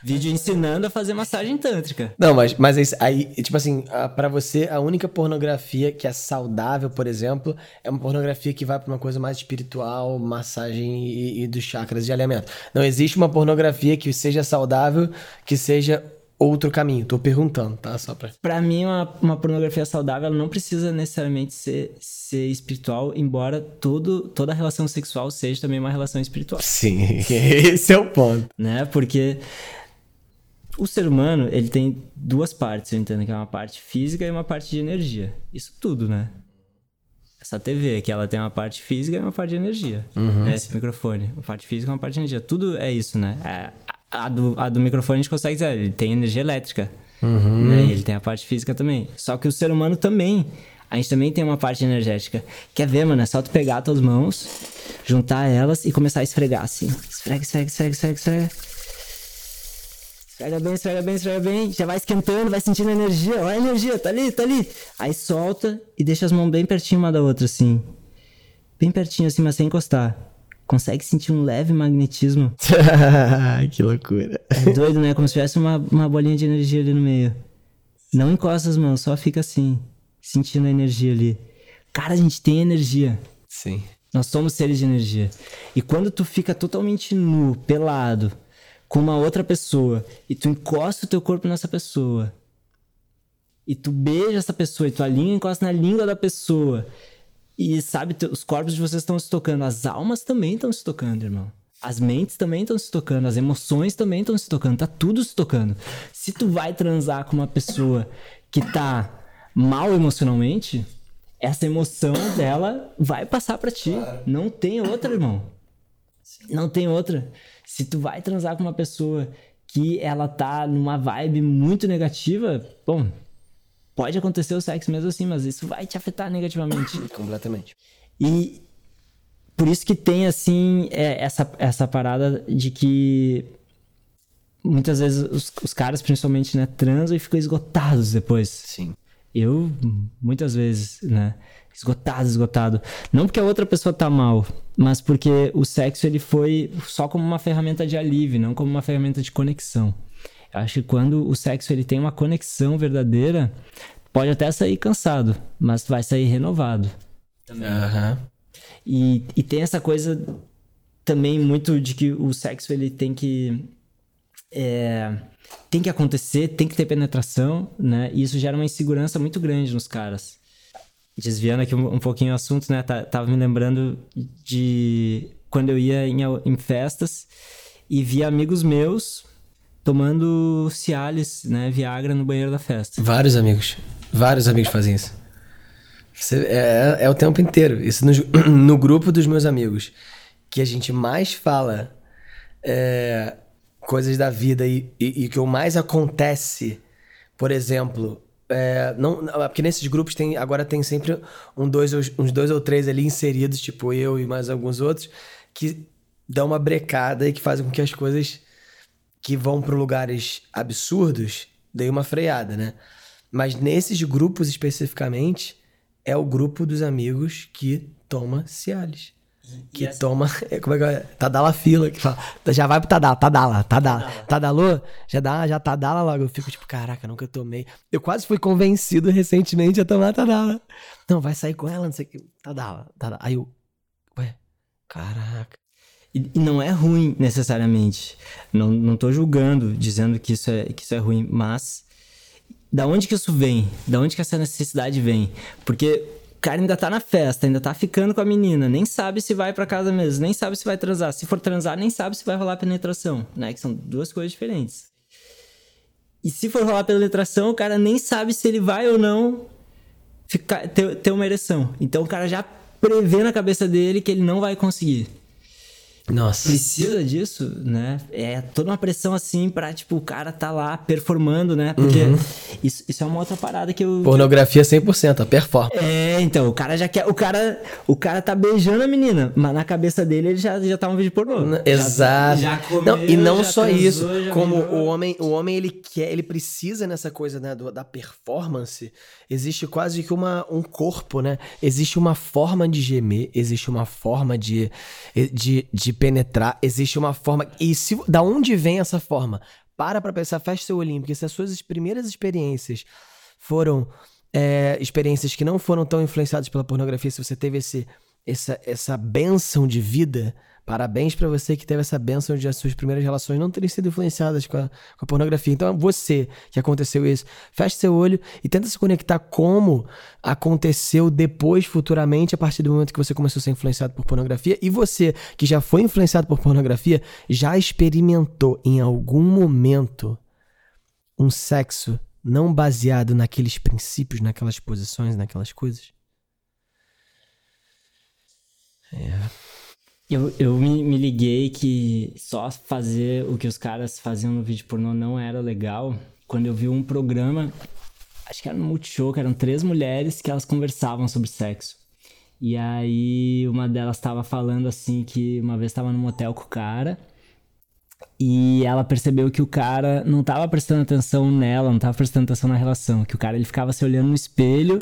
Vídeo ensinando a fazer massagem tântrica. Não, mas, mas aí, tipo assim, para você, a única pornografia que é saudável, por exemplo, é uma pornografia que vai pra uma coisa mais espiritual, massagem e, e dos chakras de alinhamento. Não existe uma pornografia que seja saudável, que seja outro caminho. Tô perguntando, tá? Só pra. Pra mim, uma, uma pornografia saudável não precisa necessariamente ser, ser espiritual, embora todo, toda relação sexual seja também uma relação espiritual. Sim, esse é o ponto. Né? Porque o ser humano, ele tem duas partes, eu entendo que é uma parte física e uma parte de energia. Isso tudo, né? Essa TV que ela tem uma parte física e uma parte de energia. Uhum. Né? Esse microfone, uma parte física e uma parte de energia. Tudo é isso, né? É, a, do, a do microfone a gente consegue dizer, ele tem energia elétrica. Uhum. Né? Ele tem a parte física também. Só que o ser humano também, a gente também tem uma parte energética. Quer ver, mano? É só tu pegar as tuas mãos, juntar elas e começar a esfregar assim. Esfrega, esfrega, esfrega, esfrega, esfrega. Esfrega bem, esfrega bem, esfrega bem. Já vai esquentando, vai sentindo a energia. Olha a energia, tá ali, tá ali. Aí solta e deixa as mãos bem pertinho uma da outra, assim. Bem pertinho, assim, mas sem encostar. Consegue sentir um leve magnetismo. que loucura. É doido, né? Como se tivesse uma, uma bolinha de energia ali no meio. Não encosta as mãos, só fica assim, sentindo a energia ali. Cara, a gente tem energia. Sim. Nós somos seres de energia. E quando tu fica totalmente nu, pelado, com uma outra pessoa e tu encosta o teu corpo nessa pessoa e tu beija essa pessoa e tua língua encosta na língua da pessoa e sabe, os corpos de vocês estão se tocando, as almas também estão se tocando, irmão. As mentes também estão se tocando, as emoções também estão se tocando, tá tudo se tocando. Se tu vai transar com uma pessoa que tá mal emocionalmente, essa emoção dela vai passar para ti. Não tem outra, irmão. Não tem outra. Se tu vai transar com uma pessoa que ela tá numa vibe muito negativa, bom, pode acontecer o sexo mesmo assim, mas isso vai te afetar negativamente. Completamente. E por isso que tem, assim, é, essa, essa parada de que muitas vezes os, os caras, principalmente, né, transam e ficam esgotados depois. Sim. Eu, muitas vezes, né? Esgotado, esgotado. Não porque a outra pessoa tá mal, mas porque o sexo ele foi só como uma ferramenta de alívio, não como uma ferramenta de conexão. Eu acho que quando o sexo ele tem uma conexão verdadeira, pode até sair cansado, mas vai sair renovado. Também. Uhum. E, e tem essa coisa também muito de que o sexo ele tem que é, tem que acontecer, tem que ter penetração, né? E isso gera uma insegurança muito grande nos caras desviando aqui um, um pouquinho o assunto, né? Tá, tava me lembrando de quando eu ia em, em festas e via amigos meus tomando Cialis, né? Viagra no banheiro da festa. Vários amigos. Vários amigos fazem isso. Você, é, é o tempo inteiro. Isso no, no grupo dos meus amigos. Que a gente mais fala é, coisas da vida e, e, e que o mais acontece, por exemplo, é, não, porque nesses grupos tem agora tem sempre um dois, uns dois ou três ali inseridos, tipo eu e mais alguns outros, que dão uma brecada e que fazem com que as coisas que vão para lugares absurdos deem uma freada, né? Mas nesses grupos especificamente, é o grupo dos amigos que toma Cialis. Que essa... toma. Como é que é? Tadala fila. Que fala, já vai pro Tadala, Tadala, Tadala. Tadalô, já dá, já Tadala logo. Eu fico tipo, caraca, nunca tomei. Eu quase fui convencido recentemente a tomar Tadala. Não, vai sair com ela, não sei o que. Tadala, Tadala. Aí eu. Ué, caraca. E, e não é ruim necessariamente. Não, não tô julgando, dizendo que isso, é, que isso é ruim, mas. Da onde que isso vem? Da onde que essa necessidade vem? Porque cara ainda tá na festa, ainda tá ficando com a menina, nem sabe se vai para casa mesmo, nem sabe se vai transar. Se for transar, nem sabe se vai rolar penetração, né? Que são duas coisas diferentes. E se for rolar penetração, o cara nem sabe se ele vai ou não ficar, ter, ter uma ereção. Então o cara já prevê na cabeça dele que ele não vai conseguir. Nossa. Precisa disso, né? É toda uma pressão assim pra, tipo, o cara tá lá performando, né? Porque uhum. isso, isso é uma outra parada que eu. Pornografia 100%, a performance. É, então, o cara já quer. O cara, o cara tá beijando a menina, mas na cabeça dele ele já, já tá um vídeo pornô. Exato. Já, já comeu, não, e não só transou, isso, como o homem, o homem ele quer, ele precisa nessa coisa, né, do, da performance. Existe quase que uma, um corpo, né? Existe uma forma de gemer, existe uma forma de, de, de penetrar, existe uma forma. E se, da onde vem essa forma? Para pra pensar, fecha seu olhinho, porque se as suas primeiras experiências foram é, experiências que não foram tão influenciadas pela pornografia, se você teve esse, essa, essa benção de vida, Parabéns para você que teve essa benção de as suas primeiras relações não terem sido influenciadas com a, com a pornografia. Então, você que aconteceu isso, feche seu olho e tenta se conectar como aconteceu depois, futuramente, a partir do momento que você começou a ser influenciado por pornografia. E você que já foi influenciado por pornografia, já experimentou em algum momento um sexo não baseado naqueles princípios, naquelas posições, naquelas coisas? É. Eu, eu me, me, liguei que só fazer o que os caras faziam no vídeo pornô não era legal. Quando eu vi um programa, acho que era no Multishow, que eram três mulheres que elas conversavam sobre sexo. E aí uma delas estava falando assim que uma vez estava no motel com o cara e ela percebeu que o cara não tava prestando atenção nela, não tava prestando atenção na relação. Que o cara ele ficava se olhando no espelho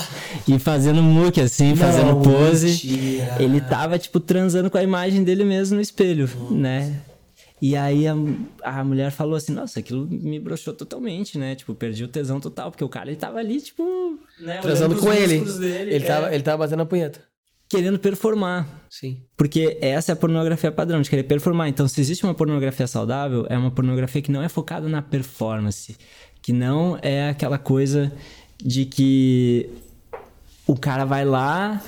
e fazendo muque assim, não, fazendo pose. Mentira. Ele tava, tipo, transando com a imagem dele mesmo no espelho, Nossa. né? E aí a, a mulher falou assim, nossa, aquilo me broxou totalmente, né? Tipo, perdi o tesão total, porque o cara ele tava ali, tipo, né, transando com ele. Dele, ele, é. tava, ele tava batendo a punheta querendo performar. Sim. Porque essa é a pornografia padrão, de querer performar. Então, se existe uma pornografia saudável, é uma pornografia que não é focada na performance. Que não é aquela coisa de que o cara vai lá,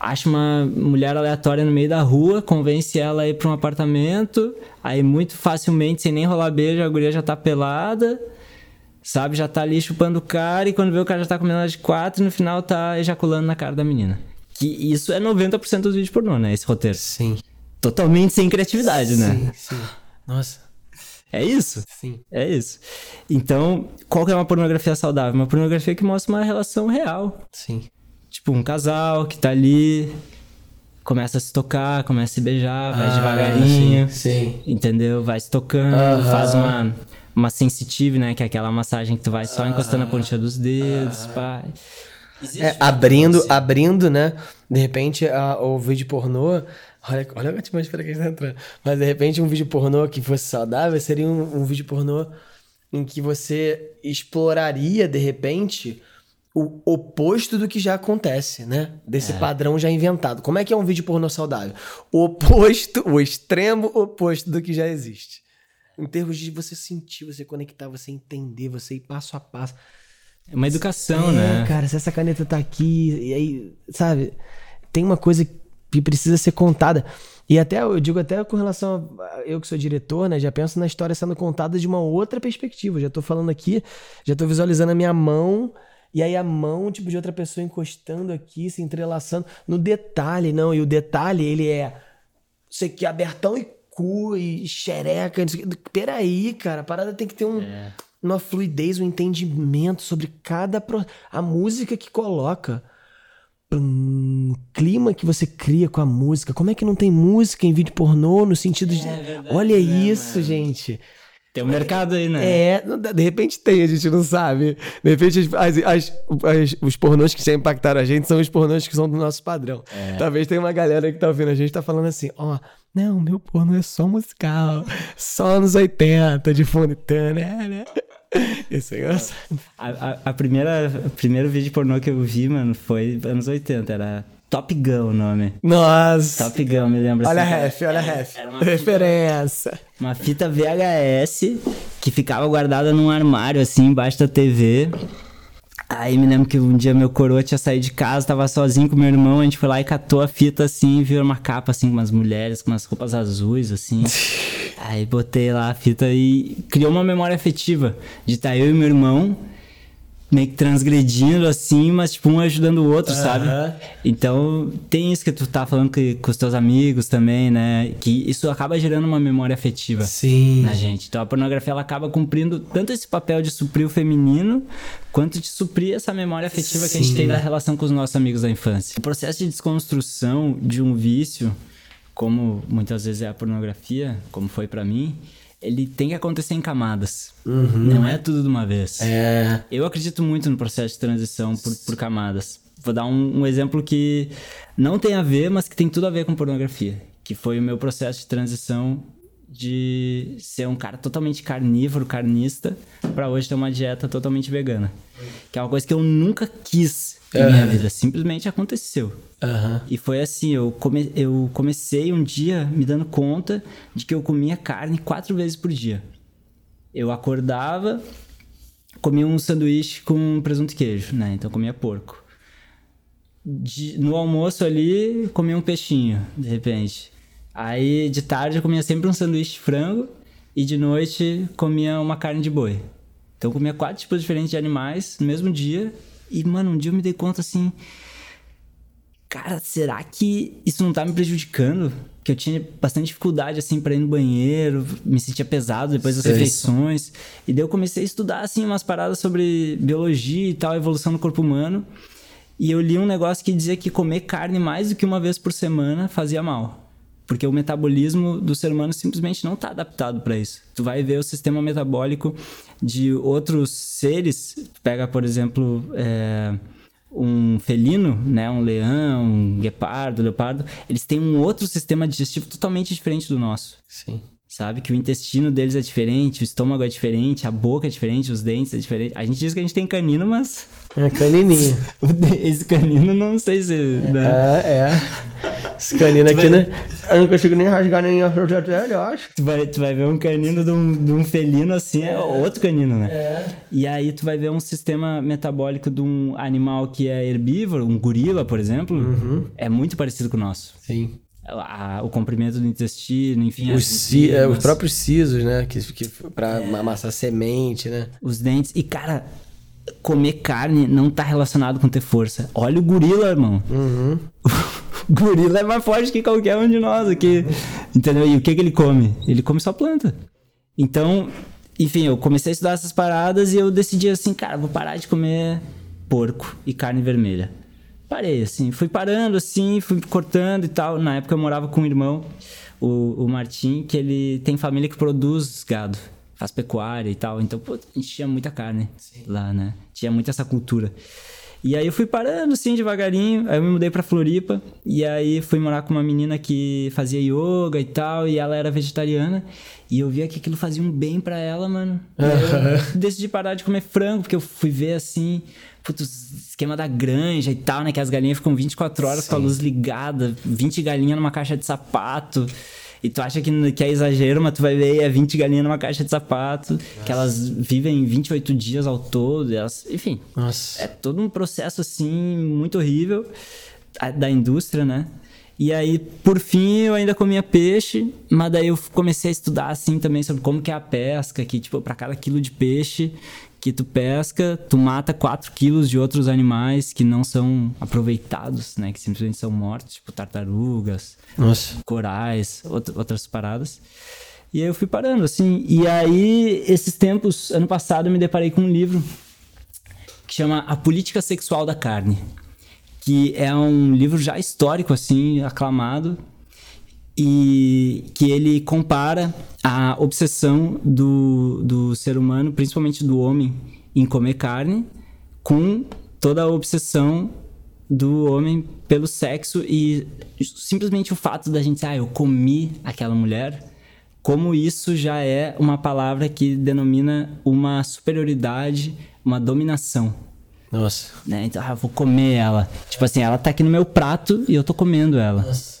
acha uma mulher aleatória no meio da rua, convence ela a ir pra um apartamento, aí muito facilmente, sem nem rolar beijo, a guria já tá pelada, sabe? Já tá ali chupando o cara, e quando vê o cara já tá comendo ela de quatro, e no final tá ejaculando na cara da menina. Que isso é 90% dos vídeos pornô, né? Esse roteiro. Sim. Totalmente sem criatividade, sim, né? Sim, sim. Nossa. É isso? Sim. É isso. Então, qual que é uma pornografia saudável? Uma pornografia que mostra uma relação real. Sim. Tipo, um casal que tá ali, começa a se tocar, começa a se beijar, vai ah, devagarinho. Sim, sim. Entendeu? Vai se tocando, uh -huh. faz uma, uma sensitive, né? Que é aquela massagem que tu vai só uh -huh. encostando a pontinha dos dedos, uh -huh. pá. É, abrindo, abrindo, né? De repente, a, o vídeo pornô. Olha, olha a atmosfera que a gente tá entrando. Mas de repente, um vídeo pornô que fosse saudável seria um, um vídeo pornô em que você exploraria, de repente, o oposto do que já acontece, né? Desse é. padrão já inventado. Como é que é um vídeo pornô saudável? O oposto, o extremo oposto do que já existe. Em termos de você sentir, você conectar, você entender, você ir passo a passo. É uma educação, é, né? cara, se essa caneta tá aqui, e aí, sabe? Tem uma coisa que precisa ser contada. E até, eu digo até com relação a eu que sou diretor, né? Já penso na história sendo contada de uma outra perspectiva. Já tô falando aqui, já tô visualizando a minha mão, e aí a mão, tipo, de outra pessoa encostando aqui, se entrelaçando. No detalhe, não. E o detalhe, ele é. Você que abertão e cu e xereca. Peraí, cara, a parada tem que ter um. É uma fluidez, um entendimento sobre cada. Pro... A música que coloca. o clima que você cria com a música. Como é que não tem música em vídeo pornô no sentido de. É verdade, Olha isso, gente. Tem um mercado aí, né? É, de repente tem, a gente não sabe. De repente as, as, as, os pornôs que já impactaram a gente são os pornôs que são do nosso padrão. É. Talvez tenha uma galera que tá ouvindo a gente tá falando assim, ó, oh, não, meu pornô é só musical, só anos 80, de fundo, né, né? Isso é engraçado. A, a, a primeira, o primeiro vídeo pornô que eu vi, mano, foi anos 80, era Top Gun o nome. Nossa! Top Gun, me lembra Olha assim. a ref, olha a ref. Referência. Fita, uma fita VHS que ficava guardada num armário, assim, embaixo da TV. Aí me lembro que um dia meu coroa tinha saído de casa, tava sozinho com meu irmão, a gente foi lá e catou a fita assim, viu uma capa assim com umas mulheres com umas roupas azuis assim. Aí botei lá a fita e criou uma memória afetiva de estar tá eu e meu irmão meio que transgredindo assim, mas tipo um ajudando o outro, uhum. sabe? Então tem isso que tu tá falando que, com os teus amigos também, né? Que isso acaba gerando uma memória afetiva Sim. na gente. Então a pornografia ela acaba cumprindo tanto esse papel de suprir o feminino, quanto de suprir essa memória afetiva Sim. que a gente tem da relação com os nossos amigos da infância. O processo de desconstrução de um vício, como muitas vezes é a pornografia, como foi para mim, ele tem que acontecer em camadas. Uhum. Não é tudo de uma vez. É. Eu acredito muito no processo de transição por, por camadas. Vou dar um, um, exemplo que não tem a ver, mas que tem tudo a ver com pornografia. Que foi o meu processo de transição de ser um cara totalmente carnívoro, carnista, para hoje ter uma dieta totalmente vegana. Que é uma coisa que eu nunca quis em uhum. minha vida. Simplesmente aconteceu. Uhum. E foi assim, eu, come, eu comecei um dia me dando conta de que eu comia carne quatro vezes por dia. Eu acordava, comia um sanduíche com presunto e queijo, né? Então comia porco. De, no almoço ali, comia um peixinho, de repente. Aí de tarde eu comia sempre um sanduíche de frango e de noite comia uma carne de boi. Então eu comia quatro tipos diferentes de animais no mesmo dia. E, mano, um dia eu me dei conta assim cara, será que isso não tá me prejudicando? Que eu tinha bastante dificuldade, assim, pra ir no banheiro, me sentia pesado depois das Sei refeições. E daí eu comecei a estudar, assim, umas paradas sobre biologia e tal, evolução do corpo humano. E eu li um negócio que dizia que comer carne mais do que uma vez por semana fazia mal. Porque o metabolismo do ser humano simplesmente não está adaptado para isso. Tu vai ver o sistema metabólico de outros seres. Pega, por exemplo, é um felino, né, um leão, um guepardo, leopardo, eles têm um outro sistema digestivo totalmente diferente do nosso. Sim. Sabe que o intestino deles é diferente, o estômago é diferente, a boca é diferente, os dentes é diferente. A gente diz que a gente tem canino, mas é canininho. Esse canino não sei se. Né? É, é. Esse canino aqui, vai... né? Eu não consigo nem rasgar nem a dele, eu acho. Tu vai, tu vai ver um canino de um, de um felino assim, é outro canino, né? É. E aí tu vai ver um sistema metabólico de um animal que é herbívoro, um gorila, por exemplo, uhum. é muito parecido com o nosso. Sim. A, o comprimento do intestino, enfim. Os, ci, é, os próprios sisos, né? Que, que pra é. amassar semente, né? Os dentes. E, cara, comer carne não tá relacionado com ter força. Olha o gorila, irmão. Uhum. o gorila é mais forte que qualquer um de nós aqui. Entendeu? E o que, que ele come? Ele come só planta. Então, enfim, eu comecei a estudar essas paradas e eu decidi assim, cara, vou parar de comer porco e carne vermelha. Parei, assim, fui parando, assim, fui cortando e tal. Na época eu morava com um irmão, o, o Martim, que ele tem família que produz gado faz pecuária e tal. Então, pô, a gente tinha muita carne Sim. lá, né? Tinha muito essa cultura. E aí eu fui parando assim devagarinho, aí eu me mudei para Floripa e aí fui morar com uma menina que fazia yoga e tal, e ela era vegetariana, e eu via que aquilo fazia um bem para ela, mano. eu decidi parar de comer frango, porque eu fui ver assim, putz, esquema da granja e tal, né, que as galinhas ficam 24 horas Sim. com a luz ligada, 20 galinhas numa caixa de sapato. E tu acha que, que é exagero, mas tu vai ver é 20 galinhas numa caixa de sapato, Nossa. que elas vivem 28 dias ao todo, elas, enfim. Nossa. É todo um processo assim muito horrível da indústria, né? E aí, por fim, eu ainda comia peixe, mas daí eu comecei a estudar assim também sobre como que é a pesca, que tipo, para cada quilo de peixe que tu pesca, tu mata 4 quilos de outros animais que não são aproveitados, né? Que simplesmente são mortos, tipo tartarugas, Nossa. corais, outras paradas. E aí eu fui parando, assim. E aí, esses tempos, ano passado, eu me deparei com um livro que chama A Política Sexual da Carne. Que é um livro já histórico, assim, aclamado. E que ele compara a obsessão do, do ser humano, principalmente do homem, em comer carne, com toda a obsessão do homem pelo sexo e simplesmente o fato da gente dizer, ah, eu comi aquela mulher, como isso já é uma palavra que denomina uma superioridade, uma dominação. Nossa. Né? Então, ah, eu vou comer ela. Tipo assim, ela tá aqui no meu prato e eu tô comendo ela. Nossa.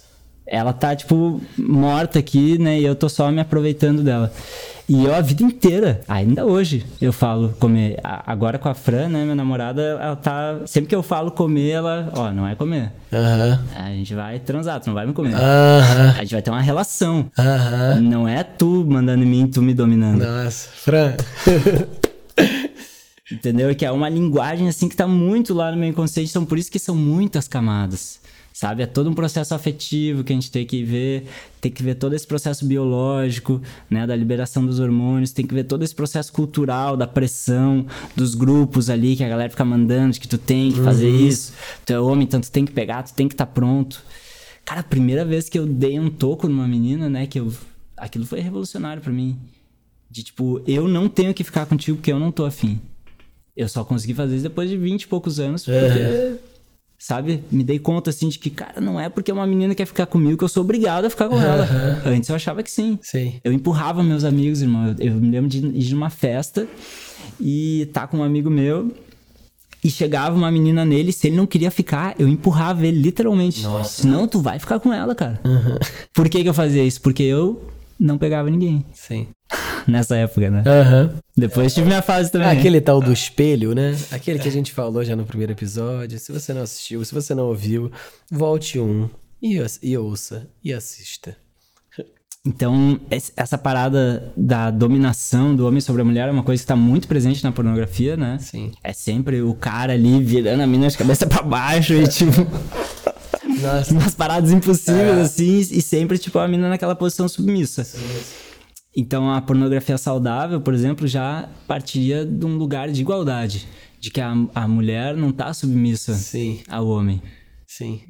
Ela tá, tipo, morta aqui, né? E eu tô só me aproveitando dela. E eu a vida inteira, ainda hoje, eu falo comer. Agora com a Fran, né, minha namorada, ela tá. Sempre que eu falo comer, ela, ó, não é comer. Aham. A gente vai transar, tu não vai me comer. Aham. A gente vai ter uma relação. Aham. Não é tu mandando em mim, tu me dominando. Nossa. Fran. Entendeu? Que é uma linguagem assim que tá muito lá no meu inconsciente, então por isso que são muitas camadas. Sabe? É todo um processo afetivo que a gente tem que ver, tem que ver todo esse processo biológico, né, da liberação dos hormônios, tem que ver todo esse processo cultural, da pressão, dos grupos ali que a galera fica mandando de que tu tem que fazer isso, tu é homem, então tu tem que pegar, tu tem que estar tá pronto. Cara, a primeira vez que eu dei um toco numa menina, né, que eu aquilo foi revolucionário para mim. De tipo, eu não tenho que ficar contigo porque eu não tô afim. Eu só consegui fazer isso depois de 20 e poucos anos, porque, É. sabe? Me dei conta, assim, de que, cara, não é porque uma menina quer ficar comigo que eu sou obrigado a ficar com ela. Antes eu achava que sim. Sim. Eu empurrava meus amigos, irmão. Eu, eu me lembro de ir numa festa e tá com um amigo meu e chegava uma menina nele, se ele não queria ficar, eu empurrava ele, literalmente. Nossa. Senão tu vai ficar com ela, cara. Por que que eu fazia isso? Porque eu não pegava ninguém Sim. nessa época, né? Aham. Depois tive minha fase também. Ah, aquele tal do espelho, né? Aquele que a gente falou já no primeiro episódio. Se você não assistiu, se você não ouviu, volte um e, ouça- e ouça e assista. Então, essa parada da dominação do homem sobre a mulher é uma coisa que tá muito presente na pornografia, né? Sim. É sempre o cara ali virando a mina de cabeça pra baixo e, tipo, Nossa. umas paradas impossíveis, assim, e sempre, tipo, a mina naquela posição submissa. Então, a pornografia saudável, por exemplo, já partiria de um lugar de igualdade. De que a, a mulher não tá submissa Sim. ao homem. Sim.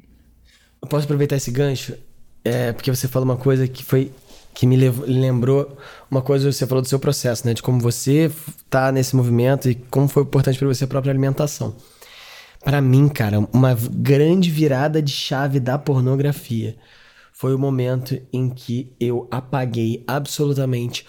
Eu posso aproveitar esse gancho? É, porque você falou uma coisa que foi. que me lembrou uma coisa que você falou do seu processo, né? De como você tá nesse movimento e como foi importante para você a própria alimentação. Pra mim, cara, uma grande virada de chave da pornografia foi o momento em que eu apaguei absolutamente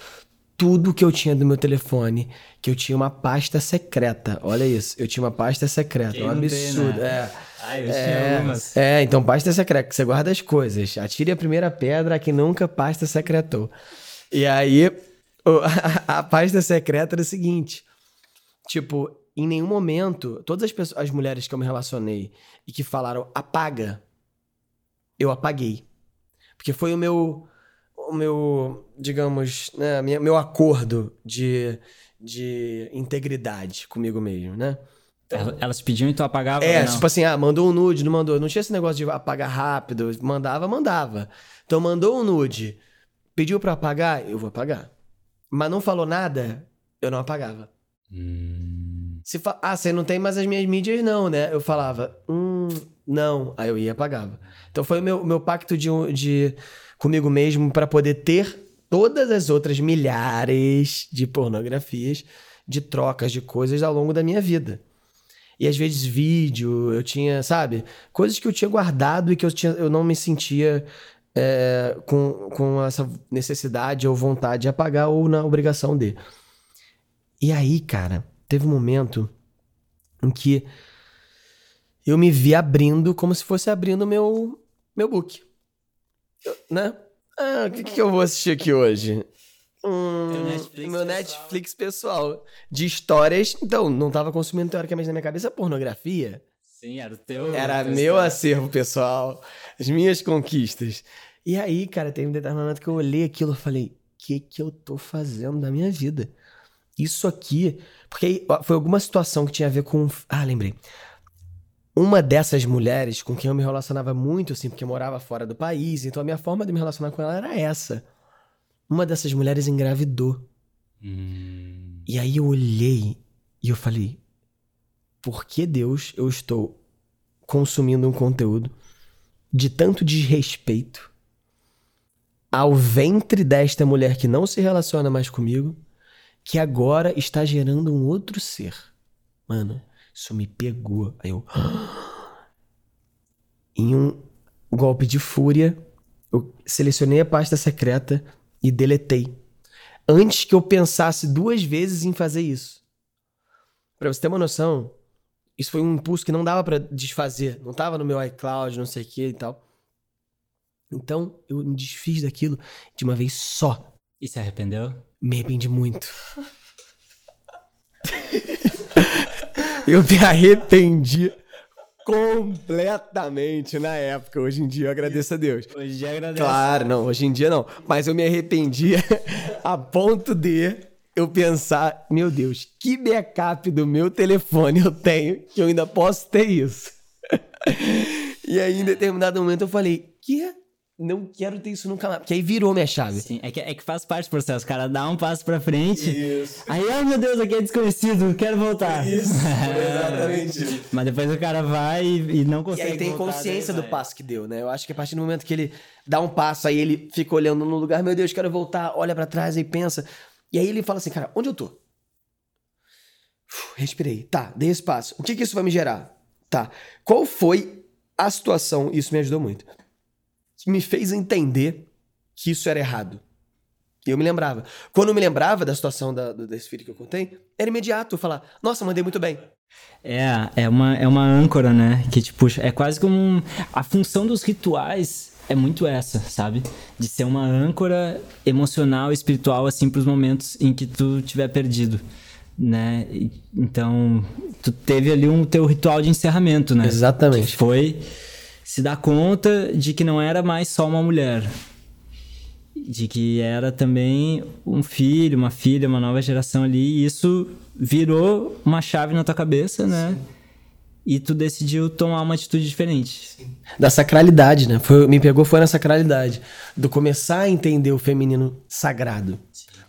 tudo que eu tinha do meu telefone, que eu tinha uma pasta secreta. Olha isso, eu tinha uma pasta secreta, Quem um não tem, absurdo. né? É. Ai, eu É, algumas. é, então pasta secreta, que você guarda as coisas. Atire a primeira pedra a quem nunca pasta secretou. E aí, a, a pasta secreta era o seguinte: tipo, em nenhum momento, todas as pessoas, as mulheres que eu me relacionei e que falaram apaga, eu apaguei. Porque foi o meu, o meu, digamos, né, minha- meu acordo de, de integridade comigo mesmo, né? Ela- Elas pediam e tu apagava? É, tipo assim, ah, mandou um nude, não mandou. Não tinha esse negócio de apagar rápido. Mandava, mandava. Então mandou um nude, pediu pra apagar, eu vou apagar. Mas não falou nada, eu não apagava. Se fa... Ah, você não tem mais as minhas mídias, não, né? Eu falava, hum, não. Aí eu ia e apagava. Então foi o meu, meu pacto de, de comigo mesmo pra poder ter todas as outras milhares de pornografias, de trocas de coisas ao longo da minha vida. E às vezes vídeo, eu tinha, sabe? Coisas que eu tinha guardado e que eu, tinha, eu não me sentia é, com, com essa necessidade ou vontade de apagar ou na obrigação de. E aí, cara, teve um momento em que eu me vi abrindo como se fosse abrindo meu, meu book. Eu- né? Ah, o que, que eu vou assistir aqui hoje? Hum, Teu Netflix meu pessoal. Netflix pessoal. De histórias. Então, não tava consumindo teoricamente na minha cabeça pornografia. Sim, era o teu. Era teu meu acervo pessoal, as minhas conquistas. E aí, cara, teve um determinado momento que eu olhei aquilo e falei: o que que eu tô fazendo da minha vida? Isso aqui. Porque foi alguma situação que tinha a ver com. Ah, lembrei. Uma dessas mulheres com quem eu me relacionava muito, assim, porque eu morava fora do país, então a minha forma de me relacionar com ela era essa. Uma dessas mulheres engravidou. Hum. E aí eu olhei e eu falei: por que Deus eu estou consumindo um conteúdo de tanto desrespeito, ao ventre desta mulher que não se relaciona mais comigo, que agora está gerando um outro ser. Mano, isso me pegou. Aí eu. Em um golpe de fúria, eu selecionei a pasta secreta e deletei. Antes que eu pensasse duas vezes em fazer isso. Pra você ter uma noção, isso foi um impulso que não dava para desfazer. Não tava no meu iCloud, não sei o que e tal. Então, eu me desfiz daquilo de uma vez só. E se arrependeu? Me arrependi muito. eu me arrependi completamente na época. Hoje em dia eu agradeço a Deus. Hoje em dia agradece. Claro, não, hoje em dia não. Mas eu me arrependi a ponto de eu pensar, meu Deus, que backup do meu telefone eu tenho que eu ainda posso ter isso. e aí, em determinado momento, eu falei, que? Não quero ter isso nunca mais. Porque aí virou minha chave. Sim, é que, é que faz parte do processo. O cara dá um passo pra frente. Isso. Aí, ai meu Deus, aqui é desconhecido, quero voltar. Isso, exatamente. Mas depois o cara vai e, e não E consegue. aí tem voltar, consciência daí do passo que deu, né? Eu acho que a partir do momento que ele dá um passo, aí ele fica olhando no lugar, meu Deus, quero voltar, olha pra trás e pensa. E aí ele fala assim, cara, onde eu tô? Uf, Respirei. Tá, dei esse passo. O que que isso vai me gerar? Tá. Qual foi a situação, isso me ajudou muito, me fez entender que isso era errado? E eu me lembrava. Quando eu me lembrava da situação da, do- desse filho que eu contei, era imediato eu falar, nossa, mandei muito bem. É, é uma, é uma âncora, né? Que te puxa. É quase como. um- A função dos rituais é muito essa, sabe? De ser uma âncora emocional, espiritual, assim, pros momentos em que tu tiver perdido, né? Então, tu teve ali um teu ritual de encerramento, né? Exatamente. Que foi se dar conta de que não era mais só uma mulher. De que era também um filho, uma filha, uma nova geração ali. E isso virou uma chave na tua cabeça, né? E tu decidiu tomar uma atitude diferente. da sacralidade, né? Foi, me pegou foi na sacralidade, do começar a entender o feminino sagrado,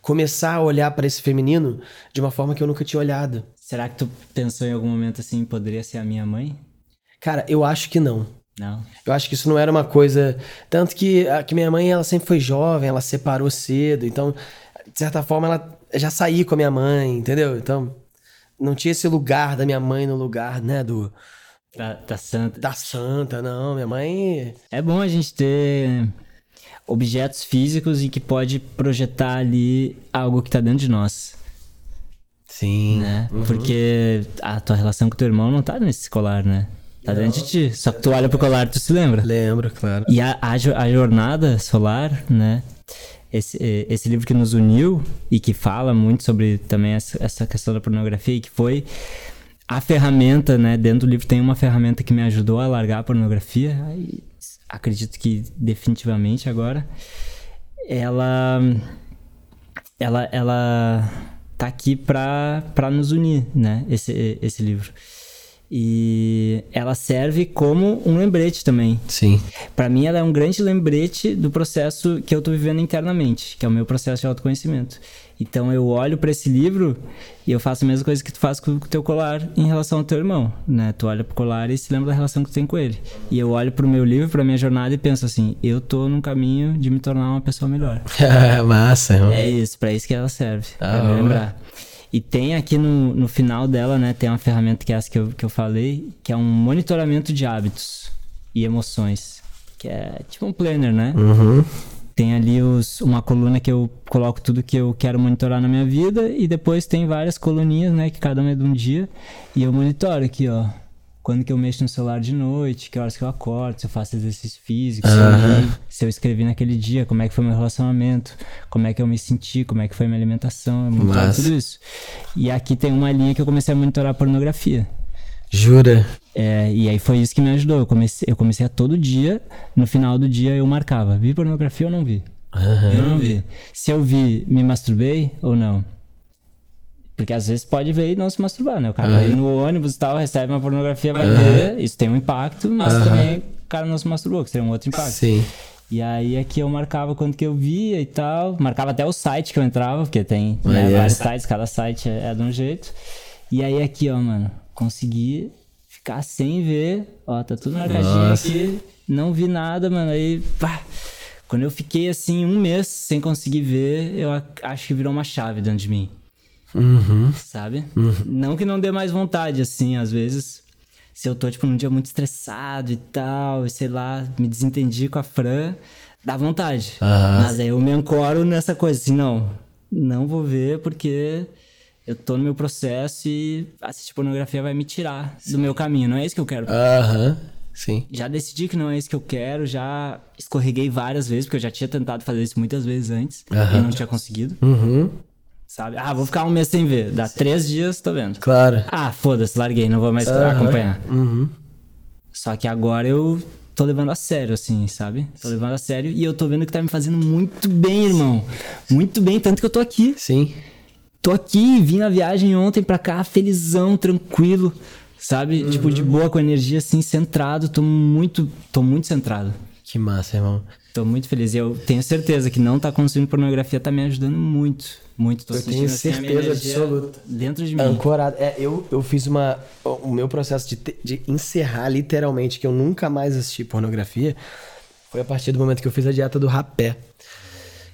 começar a olhar para esse feminino de uma forma que eu nunca tinha olhado. Será que tu pensou em algum momento assim, poderia ser a minha mãe? Cara, eu acho que não. Não. Eu acho que isso não era uma coisa. Tanto que, a, que minha mãe ela sempre foi jovem, ela separou cedo, então, de certa forma, ela já saí com a minha mãe, entendeu? Então, não tinha esse lugar da minha mãe no lugar, né, do Da, da santa. da santa, não. Minha mãe. É bom a gente ter objetos físicos e que pode projetar ali algo que tá dentro de nós, Sim. né? Porque a tua relação com teu irmão não tá nesse colar, né? Tá dentro de ti. Só que tu olha pro colar tu se lembra. Lembro, claro. E a, a, a jornada solar, né? Esse, esse livro que nos uniu e que fala muito sobre também essa, essa questão da pornografia e que foi a ferramenta, né? Dentro do livro tem uma ferramenta que me ajudou a largar a pornografia. Acredito que definitivamente agora. Ela ela, ela tá aqui pra, pra nos unir, né? Esse, esse livro. E ela serve como um lembrete também. Sim. Pra mim, ela é um grande lembrete do processo que eu tô vivendo internamente, que é o meu processo de autoconhecimento. Então, eu olho pra esse livro e eu faço a mesma coisa que tu faz com o teu colar em relação ao teu irmão, né? Tu olha pro colar e se lembra da relação que tu tem com ele. E eu olho pro meu livro, pra minha jornada e penso assim: eu tô num caminho de me tornar uma pessoa melhor. Massa, irmão. É isso, pra isso que ela serve. Da pra lembrar. E tem aqui no, no final dela, né? Tem uma ferramenta que é essa que eu, que eu falei, que é um monitoramento de hábitos e emoções. Que é tipo um planner, né? Uhum. Tem ali os, uma coluna que eu coloco tudo que eu quero monitorar na minha vida. E depois tem várias coluninhas, né? Que cada uma é de um dia. E eu monitoro aqui, ó. Quando que eu mexo no celular de noite, que horas que eu acordo, se eu faço exercício físico, se, eu, li, se eu escrevi naquele dia, como é que foi meu relacionamento, como é que eu me senti, como é que foi minha alimentação, eu monitoro Massa. tudo isso. E aqui tem uma linha que eu comecei a monitorar pornografia. Jura? É, e aí foi isso que me ajudou. Eu comecei, eu comecei a todo dia, no final do dia eu marcava, vi pornografia ou não vi? Eu não vi. Se eu vi, me masturbei ou não? Porque às vezes pode ver e não se masturbar, né? O cara vai no ônibus e tal, recebe uma pornografia, vai ver, isso tem um impacto, mas também o cara não se masturbou, que seria um outro impacto. Sim. E aí aqui eu marcava quando que eu via e tal. Marcava até o site que eu entrava, porque tem né, vários sites, cada site é, é de um jeito. E aí aqui, ó, mano, consegui ficar sem ver. Ó, tá tudo marcadinho Nossa. aqui. Não vi nada, mano. Aí, pá, Quando eu fiquei assim um mês sem conseguir ver, eu acho que virou uma chave dentro de mim. Uhum. Sabe? Não que não dê mais vontade, assim, às vezes. Se eu tô, tipo, num dia muito estressado e tal, e sei lá, me desentendi com a Fran, dá vontade. Aham. Mas aí eu me ancoro nessa coisa, assim, não, não vou ver porque eu tô no meu processo e assistir pornografia vai me tirar do meu caminho. Não é isso que eu quero. Aham. Sim. Já decidi que não é isso que eu quero, já escorreguei várias vezes, porque eu já tinha tentado fazer isso muitas vezes antes Aham. e não tinha conseguido, Uhum. Sabe? Ah, vou ficar um mês sem ver. Dá três dias, tô vendo. Claro. Ah, foda-se, larguei, não vou mais acompanhar. Uhum. Só que agora eu tô levando a sério, assim, sabe? Tô levando a sério e eu tô vendo que tá me fazendo muito bem, irmão. Muito bem, tanto que eu tô aqui. Sim. Tô aqui, vim na viagem ontem pra cá, felizão, tranquilo, sabe? Tipo, de boa, com energia, assim, centrado. Tô muito, tô muito centrado. Que massa, irmão. Tô muito feliz. E eu tenho certeza que não tá consumindo pornografia tá me ajudando muito. Muito. Tô Eu sentindo, tenho assim, certeza absoluta. Dentro de mim. Ancorado. É, eu, eu fiz uma. O meu processo de, te- de encerrar literalmente que eu nunca mais assisti pornografia foi a partir do momento que eu fiz a dieta do rapé.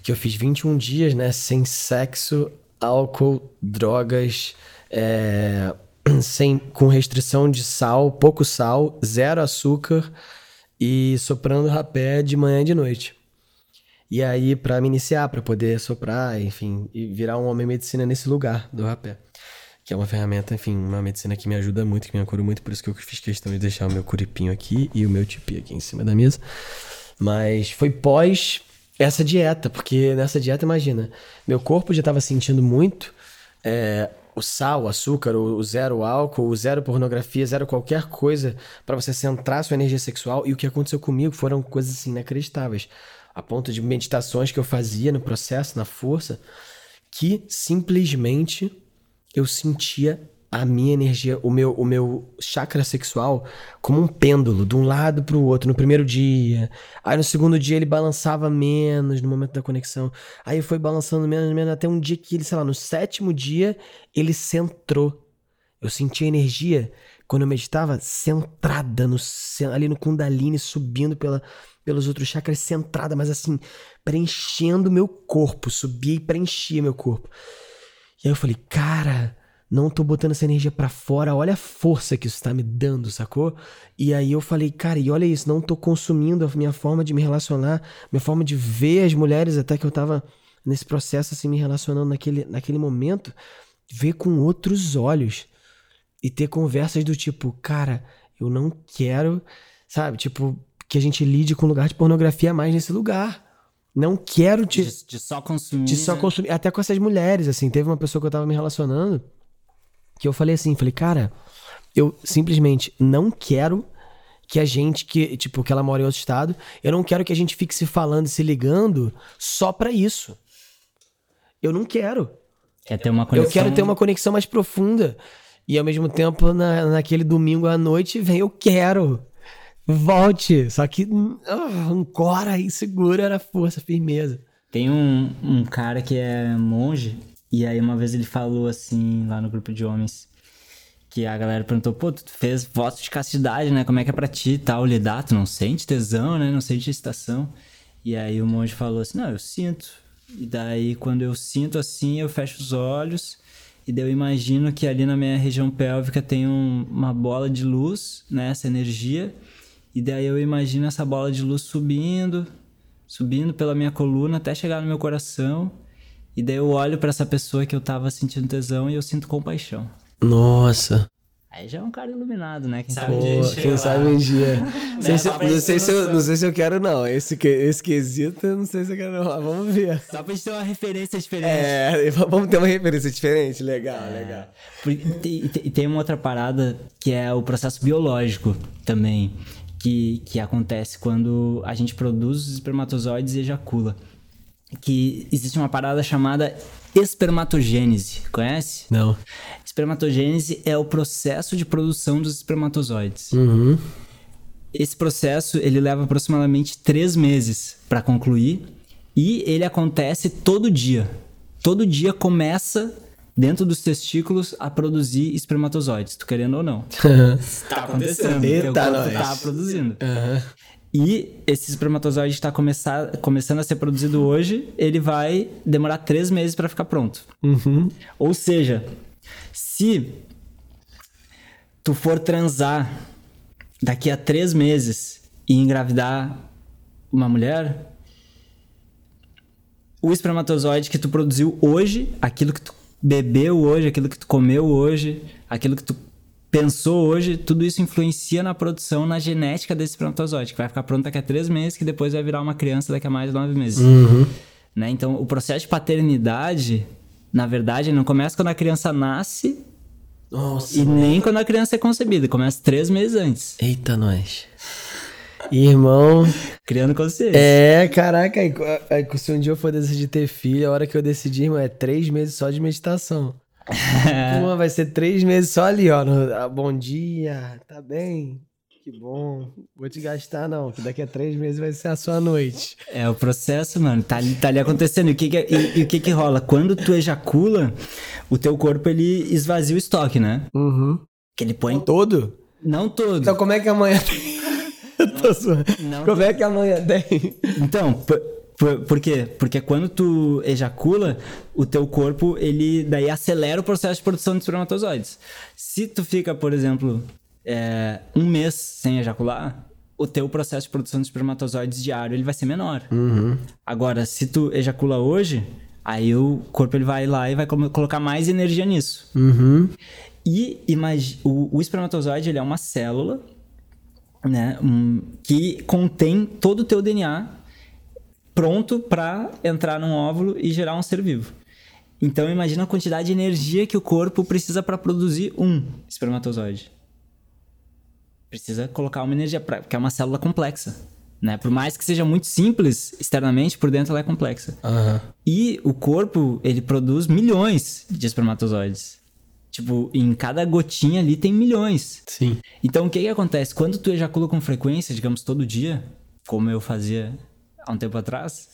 Que eu fiz 21 dias, né? Sem sexo, álcool, drogas, é, sem, com restrição de sal, pouco sal, zero açúcar e soprando rapé de manhã e de noite. E aí, pra me iniciar, pra poder soprar, enfim, e virar um homem medicina nesse lugar do rapé. Que é uma ferramenta, enfim, uma medicina que me ajuda muito, que me ancora muito, por isso que eu fiz questão de deixar o meu curipinho aqui e o meu tipi aqui em cima da mesa. Mas foi pós essa dieta, porque nessa dieta, imagina, meu corpo já estava sentindo muito é, o sal, o açúcar, o, o zero álcool, o zero pornografia, zero qualquer coisa pra você centrar sua energia sexual. E o que aconteceu comigo foram coisas assim inacreditáveis. A ponto de meditações que eu fazia no processo, na força, que simplesmente eu sentia a minha energia, o meu, o meu chakra sexual como um pêndulo, de um lado pro outro, no primeiro dia. Aí no segundo dia ele balançava menos no momento da conexão. Aí foi balançando menos, menos, até um dia que ele, sei lá, no sétimo dia ele centrou. Eu senti a energia, quando eu meditava, centrada no, ali no Kundalini, subindo pela, pelos outros chakras, centrada, mas assim, preenchendo meu corpo. Subia e preenchia meu corpo. E aí eu falei, cara, não tô botando essa energia pra fora, olha a força que isso tá me dando, sacou? E aí eu falei, cara, e olha isso, não tô consumindo a minha forma de me relacionar, minha forma de ver as mulheres, até que eu tava nesse processo assim, me relacionando naquele, naquele momento, ver com outros olhos e ter conversas do tipo, cara, eu não quero, sabe, tipo, que a gente lide com lugar de pornografia mais nesse lugar. Não quero te, De, de só consumir. de só né? consumir. Até com essas mulheres, assim. Teve uma pessoa que eu tava me relacionando que eu falei assim: falei, cara, eu simplesmente não quero que a gente, que, tipo, que ela mora em outro estado, eu não quero que a gente fique se falando e se ligando só pra isso. Eu não quero. Quer ter uma conexão. Eu quero ter uma conexão mais profunda. E ao mesmo tempo, na, naquele domingo à noite, vem, eu quero. Volte. Só que ah, ancora e segura na força, firmeza. Tem um, um cara que é monge, e aí uma vez ele falou assim, lá no grupo de homens, que a galera perguntou, pô, tu fez voto de castidade, né? Como é que é pra ti e tal? Lidar, tu não sente tesão, né? Não sente excitação. E aí o monge falou assim, não, eu sinto. E daí quando eu sinto assim, eu fecho os olhos, e daí eu imagino que ali na minha região pélvica tem um- uma bola de luz, né? Essa energia. E daí eu imagino essa bola de luz subindo, subindo pela minha coluna até chegar no meu coração. E daí eu olho pra essa pessoa que eu tava sentindo tesão e eu sinto compaixão. Nossa. Aí já é um cara iluminado, né? Quem Sabe Pô, quem sabe um dia. Sei se- pra não, sei se eu, não sei se eu quero, não. Esse, que- esse quesito, eu não sei se eu quero, não. Mas Vamos ver. Só pra gente ter uma referência diferente. É, vamos ter uma referência diferente. Legal, legal. Por- E tem- tem- tem uma outra parada que é o processo biológico também, que, que acontece quando a gente produz os espermatozoides e ejacula. Que existe uma parada chamada espermatogênese, conhece? Não. Espermatogênese é o processo de produção dos espermatozoides. Uhum. Esse processo ele leva aproximadamente três meses para concluir e ele acontece todo dia. Todo dia começa dentro dos testículos a produzir espermatozoides, tu querendo ou não. Tá acontecendo. Eita, tá produzindo. Aham. E esse espermatozoide que está começando a ser produzido hoje, ele vai demorar três meses para ficar pronto. Uhum. Ou seja, se tu for transar daqui a três meses e engravidar uma mulher, o espermatozoide que tu produziu hoje, aquilo que tu bebeu hoje, aquilo que tu comeu hoje, aquilo que tu pensou hoje, tudo isso influencia na produção, na genética desse espermatozoide, que vai ficar pronto daqui a três meses, que depois vai virar uma criança daqui a mais de nove meses. Uhum. Né? Então, o processo de paternidade, na verdade, não começa quando a criança nasce Nossa. e nem quando a criança é concebida, começa três meses antes. Eita, nós. Irmão. Criando consciência. É, caraca, aí, aí, se um dia eu for decidir ter filho, a hora que eu decidir, irmão, é três meses só de meditação. Pô, vai ser três meses só ali, ó. No, ah, bom dia, tá bem? Que bom. Vou te gastar, não, que daqui a três meses vai ser a sua noite. É o processo, mano. Tá ali, tá ali acontecendo. E o que que, e, e o que que rola? Quando tu ejacula, o teu corpo, ele esvazia o estoque, né? Uhum. Que ele põe... Todo? Não todo. Então como é que amanhã tem... Zoando. Não Como é que amanhã tem? Então, por, por, por quê? Porque quando tu ejacula, o teu corpo, ele daí acelera o processo de produção de espermatozoides. Se tu fica, por exemplo, é, um mês sem ejacular, o teu processo de produção de espermatozoides diário ele vai ser menor. Uhum. Agora, se tu ejacula hoje, aí o corpo ele vai lá e vai colocar mais energia nisso. Uhum. E imag... o, o espermatozoide ele é uma célula né, um, que contém todo o teu DNA pronto para entrar num óvulo e gerar um ser vivo. Então imagina a quantidade de energia que o corpo precisa para produzir um espermatozoide. Precisa colocar uma energia pra, porque é uma célula complexa, né? Por mais que seja muito simples externamente, por dentro ela é complexa. Uhum. E o corpo ele produz milhões de espermatozoides. Tipo, em cada gotinha ali tem milhões. Sim. Então, o que que acontece? Quando tu ejacula com frequência, digamos, todo dia, como eu fazia há um tempo atrás,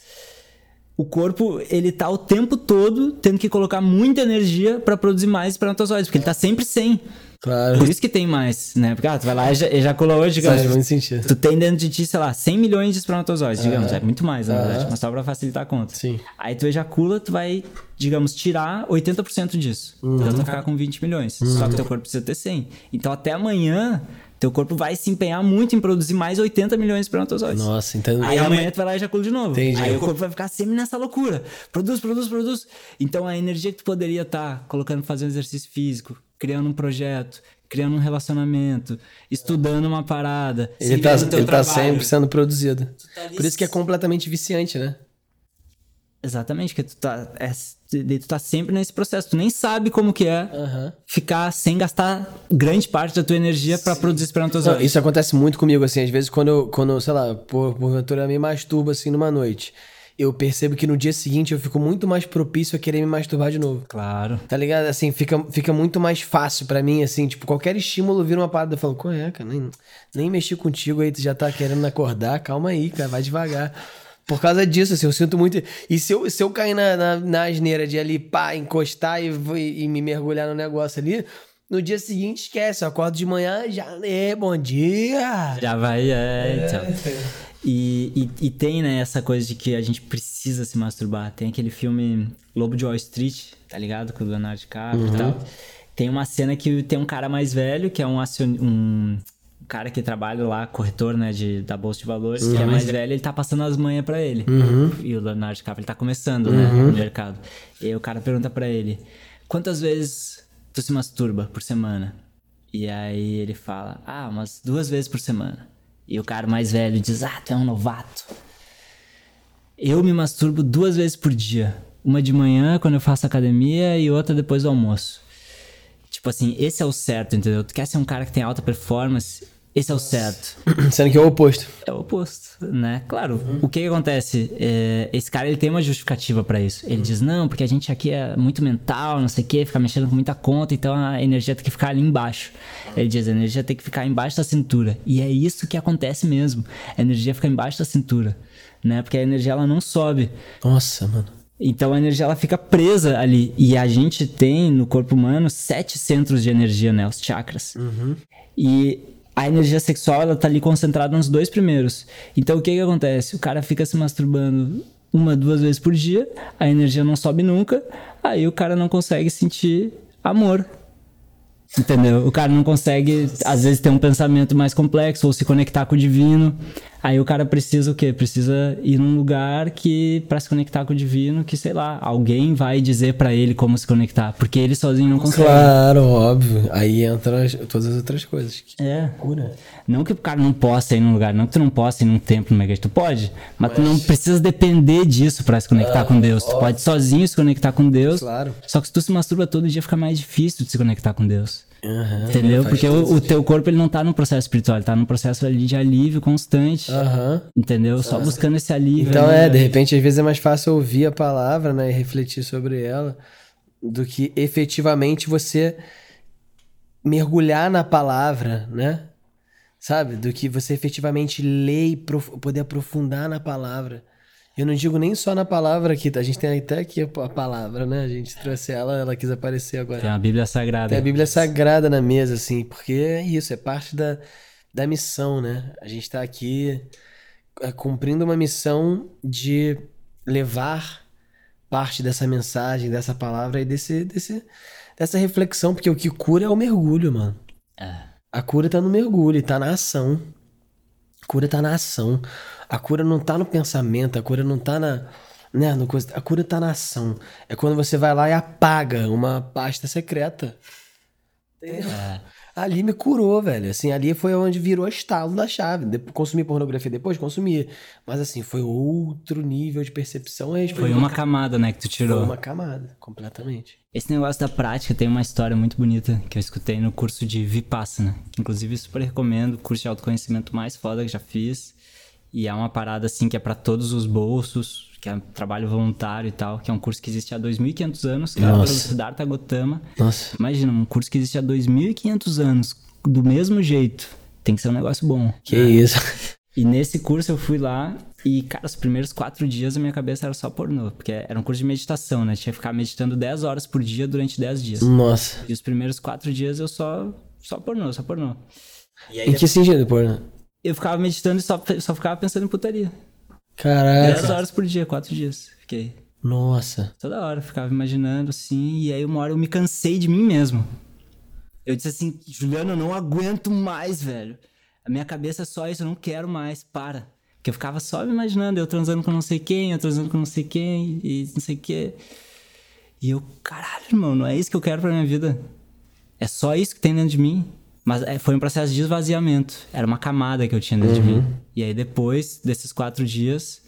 o corpo, ele tá o tempo todo tendo que colocar muita energia para produzir mais espermatozoides, porque ele tá sempre sem. Claro. Por isso que tem mais, né? Porque, ah, tu vai lá e ejacula hoje, digamos. Faz muito sentido. Tu tem dentro de ti, sei lá, 100 milhões de espermatozoides, digamos. É muito mais, na verdade, mas só pra facilitar a conta. Sim. Aí tu ejacula, tu vai, digamos, tirar 80% disso. Uhum. Então tu vai ficar com 20 milhões. Só que teu corpo precisa ter 100. Então até amanhã, teu corpo vai se empenhar muito em produzir mais 80 milhões de espermatozoides. Nossa, então. Aí amanhã tu vai lá e ejacula de novo. Entendi. Aí o corpo vai ficar sempre nessa loucura. Produz, produz, produz. Então a energia que tu poderia estar colocando fazendo exercício físico, criando um projeto, criando um relacionamento, estudando uma parada. Ele tá, ele tá sempre sendo produzido. tá Por isso que é completamente viciante, né? Exatamente, que tu tá, é, tu tá sempre nesse processo. Tu nem sabe como que é Aham. ficar sem gastar grande parte da tua energia pra produzir Não, espermatozoides. isso acontece muito comigo, assim, às vezes quando eu, quando, sei lá, por, porventura me masturbo assim numa noite, eu percebo que no dia seguinte eu fico muito mais propício a querer me masturbar de novo. Claro. Tá ligado? Assim, fica, fica muito mais fácil pra mim, assim, tipo, qualquer estímulo vira uma parada. Eu falo, qual é, cara? Nem, nem mexi contigo aí, tu já tá querendo acordar, calma aí, cara, vai devagar. Por causa disso, assim, eu sinto muito. E se eu, se eu cair na, na, na asneira de ali, pá, encostar e, vou- e me mergulhar no negócio ali, no dia seguinte esquece. Eu acordo de manhã, já, é, bom dia. Já vai, é, então. E, e, e tem, né, essa coisa de que a gente precisa se masturbar. Tem aquele filme Lobo de Wall Street, tá ligado? Com o Leonardo DiCaprio e tal. Tem uma cena que tem um cara mais velho, que é um, acion... um cara que trabalha lá, corretor, né, de, da Bolsa de Valores, que é mais velho, ele tá passando as manhas pra ele. E o Leonardo DiCaprio, ele tá começando, né, no mercado. E aí o cara pergunta pra ele, quantas vezes tu se masturba por semana? E aí ele fala, ah, umas duas vezes por semana. E o cara mais velho diz, ah, tu é um novato. Eu me masturbo duas vezes por dia. Uma de manhã, quando eu faço academia, e outra depois do almoço. Tipo assim, esse é o certo, entendeu? Tu quer ser um cara que tem alta performance, esse é o certo. Sendo que é o oposto. É o oposto, né? Claro, o que, que acontece? É, esse cara, ele tem uma justificativa pra isso. Ele diz, não, porque a gente aqui é muito mental, não sei o quê, fica mexendo com muita conta, então a energia tem que ficar ali embaixo. Ele diz, a energia tem que ficar embaixo da cintura. E é isso que acontece mesmo. A energia fica embaixo da cintura, né? Porque a energia, ela não sobe. Nossa, mano. Então a energia ela fica presa ali. E a gente tem no corpo humano sete centros de energia, né? Os chakras. E a energia sexual ela tá ali concentrada nos dois primeiros. Então o que que acontece? O cara fica se masturbando uma, duas vezes por dia, a energia não sobe nunca, aí o cara não consegue sentir amor. Entendeu? O cara não consegue, às vezes, ter um pensamento mais complexo ou se conectar com o divino. Aí o cara precisa o quê? Precisa ir num lugar que para se conectar com o divino, que sei lá, alguém vai dizer para ele como se conectar, porque ele sozinho não consegue. Claro, óbvio. Aí entra as- todas as outras coisas. Que É. cura. Não que o cara não possa ir num lugar, não que tu não possa ir num templo, numa igreja, tu pode, mas, tu não precisa depender disso pra se conectar com Deus. Tu pode sozinho se conectar com Deus. Claro. Só que se tu se masturba todo dia, fica mais difícil de se conectar com Deus. Aham. Entendeu? Porque o, o teu corpo ele não tá num processo espiritual, ele tá num processo ali de alívio constante. Aham. Entendeu? Só buscando esse alívio. Então ali. é, de repente, às vezes é mais fácil ouvir a palavra, né, e refletir sobre ela, do que efetivamente você mergulhar na palavra, né? Sabe? Do que você efetivamente ler e poder aprofundar na palavra. Eu não digo nem só na palavra aqui, tá? A gente tem até aqui a palavra, né? A gente trouxe ela, ela quis aparecer agora. Tem a Bíblia Sagrada. Tem a Bíblia Sagrada na mesa, assim, porque é isso, é parte da, da missão, né? A gente tá aqui é, cumprindo uma missão de levar parte dessa mensagem, dessa palavra e desse, desse, dessa reflexão, porque o que cura é o mergulho, mano. É. A cura tá no mergulho, tá na ação. A cura tá na ação. A cura não tá no pensamento, a cura não tá na. Né, no coisa, a cura tá na ação. É quando você vai lá e apaga uma pasta secreta. Entendeu? Ali me curou, velho. Assim, ali foi onde virou estalo da chave. De- Consumi pornografia depois? Consumi. Mas assim, foi outro nível de percepção. a respeito Foi uma ca- camada, né, que tu tirou. Foi uma camada, completamente. Esse negócio da prática tem uma história muito bonita que eu escutei no curso de Vipassana, que inclusive super recomendo, o curso de autoconhecimento mais foda que já fiz. E é uma parada assim que é pra todos os bolsos, que é um trabalho voluntário e tal, que é um curso que existe há 2500 anos, criado pelo Nossa. Siddhartha Gautama. Nossa. Imagina, um curso que existe há 2500 anos, do mesmo jeito. Tem que ser um negócio bom. Que isso. E nesse curso eu fui lá e, cara, os primeiros quatro dias a minha cabeça era só pornô. Porque era um curso de meditação, né? Tinha que ficar meditando 10 horas por dia durante 10 dias. Nossa. E os primeiros quatro dias eu só, só pornô, só pornô. Em que sentido, pô? Eu ficava meditando e só, só ficava pensando em putaria. 10 Caraca. horas por dia, quatro dias. Fiquei. Nossa. Toda hora, eu ficava imaginando assim. E aí uma hora eu me cansei de mim mesmo. Eu disse assim, Juliano, eu não aguento mais, velho. A minha cabeça é só isso, eu não quero mais, para. Porque eu ficava só me imaginando, eu transando com não sei quem, eu transando com não sei quem, e não sei o quê. E eu, caralho, irmão, não é isso que eu quero pra minha vida. É só isso que tem dentro de mim. Mas é, foi um processo de esvaziamento. Era uma camada que eu tinha dentro de mim. E aí depois desses quatro dias,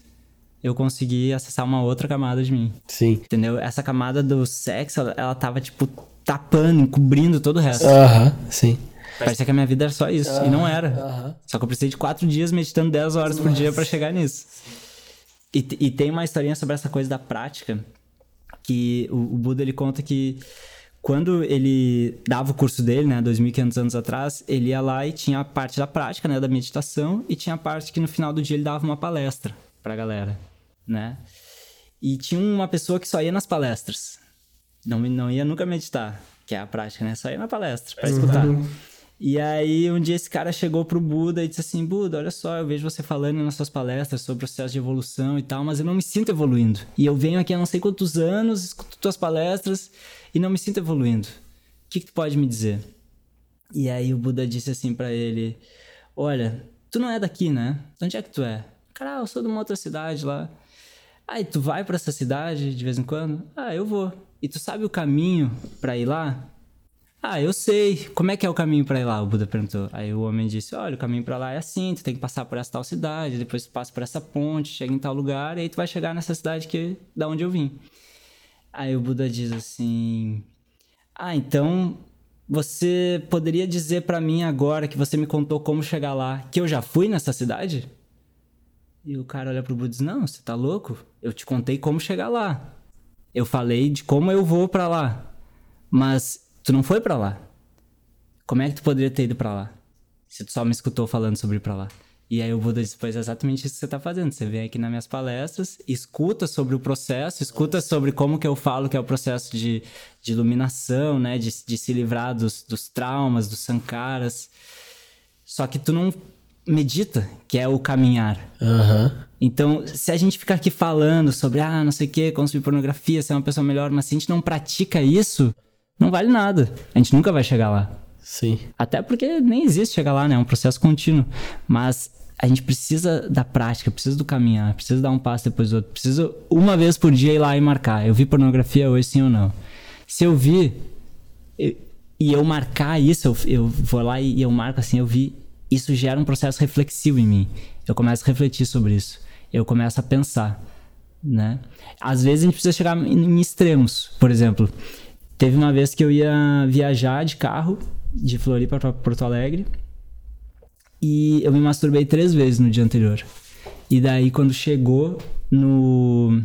eu consegui acessar uma outra camada de mim. Sim. Entendeu? Essa camada do sexo, ela, ela tava, tipo, tapando, encobrindo todo o resto. Aham, sim. Parecia que a minha vida era só isso. e não era. Só que eu precisei de quatro dias meditando 10 horas por dia pra chegar nisso. E, e tem uma historinha sobre essa coisa da prática, que o, o Buda ele conta que quando ele dava o curso dele, né, 2.500 anos atrás, ele ia lá e tinha a parte da prática, né, da meditação, e tinha a parte que no final do dia ele dava uma palestra pra galera, né? E tinha uma pessoa que só ia nas palestras. Não, não ia nunca meditar, que é a prática, né? Só ia na palestra pra escutar. E aí, um dia esse cara chegou pro Buda e disse assim: Buda, olha só, eu vejo você falando nas suas palestras sobre o processo de evolução e tal, mas eu não me sinto evoluindo. E eu venho aqui há não sei quantos anos, escuto tuas palestras e não me sinto evoluindo. O que, que tu pode me dizer? E aí o Buda disse assim pra ele: Olha, tu não é daqui, né? De onde é que tu é? Cara, eu sou de uma outra cidade lá. E tu vai pra essa cidade de vez em quando? Ah, eu vou. E tu sabe o caminho pra ir lá? Ah, eu sei. Como é que é o caminho pra ir lá? O Buda perguntou. Aí o homem disse: Olha, o caminho pra lá é assim, tu tem que passar por essa tal cidade, depois tu passa por essa ponte, chega em tal lugar, e aí tu vai chegar nessa cidade que da onde eu vim. Aí o Buda diz assim: Ah, então você poderia dizer pra mim agora que você me contou como chegar lá, que eu já fui nessa cidade? E o cara olha pro Buda e diz: Não, você tá louco? Eu te contei como chegar lá. Eu falei de como eu vou pra lá. Mas tu não foi pra lá. Como é que tu poderia ter ido pra lá? Se tu só me escutou falando sobre ir pra lá. E aí o Buda disse, pois é exatamente isso que você tá fazendo. Você vem aqui nas minhas palestras, escuta sobre o processo, escuta sobre como que eu falo que é o processo de, de iluminação, né? De, de se livrar dos, dos traumas, dos sankaras. Só que tu não medita, que é o caminhar. Aham. Então, se a gente ficar aqui falando sobre, ah, não sei o que, consumir pornografia, ser uma pessoa melhor, mas se a gente não pratica isso, não vale nada. A gente nunca vai chegar lá. Sim. Até porque nem existe chegar lá, né? É um processo contínuo. Mas a gente precisa da prática, precisa do caminhar, precisa dar um passo depois do outro. Precisa uma vez por dia ir lá e marcar. Eu vi pornografia hoje, sim ou não? Se eu vi e eu marcar isso, eu, eu vou lá e eu marco assim, eu vi, isso gera um processo reflexivo em mim. Eu começo a refletir sobre isso. Eu começo a pensar, né? Às vezes a gente precisa chegar em extremos. Por exemplo, teve uma vez que eu ia viajar de carro de Floripa para Porto Alegre e eu me masturbei três vezes no dia anterior. E daí, quando chegou no,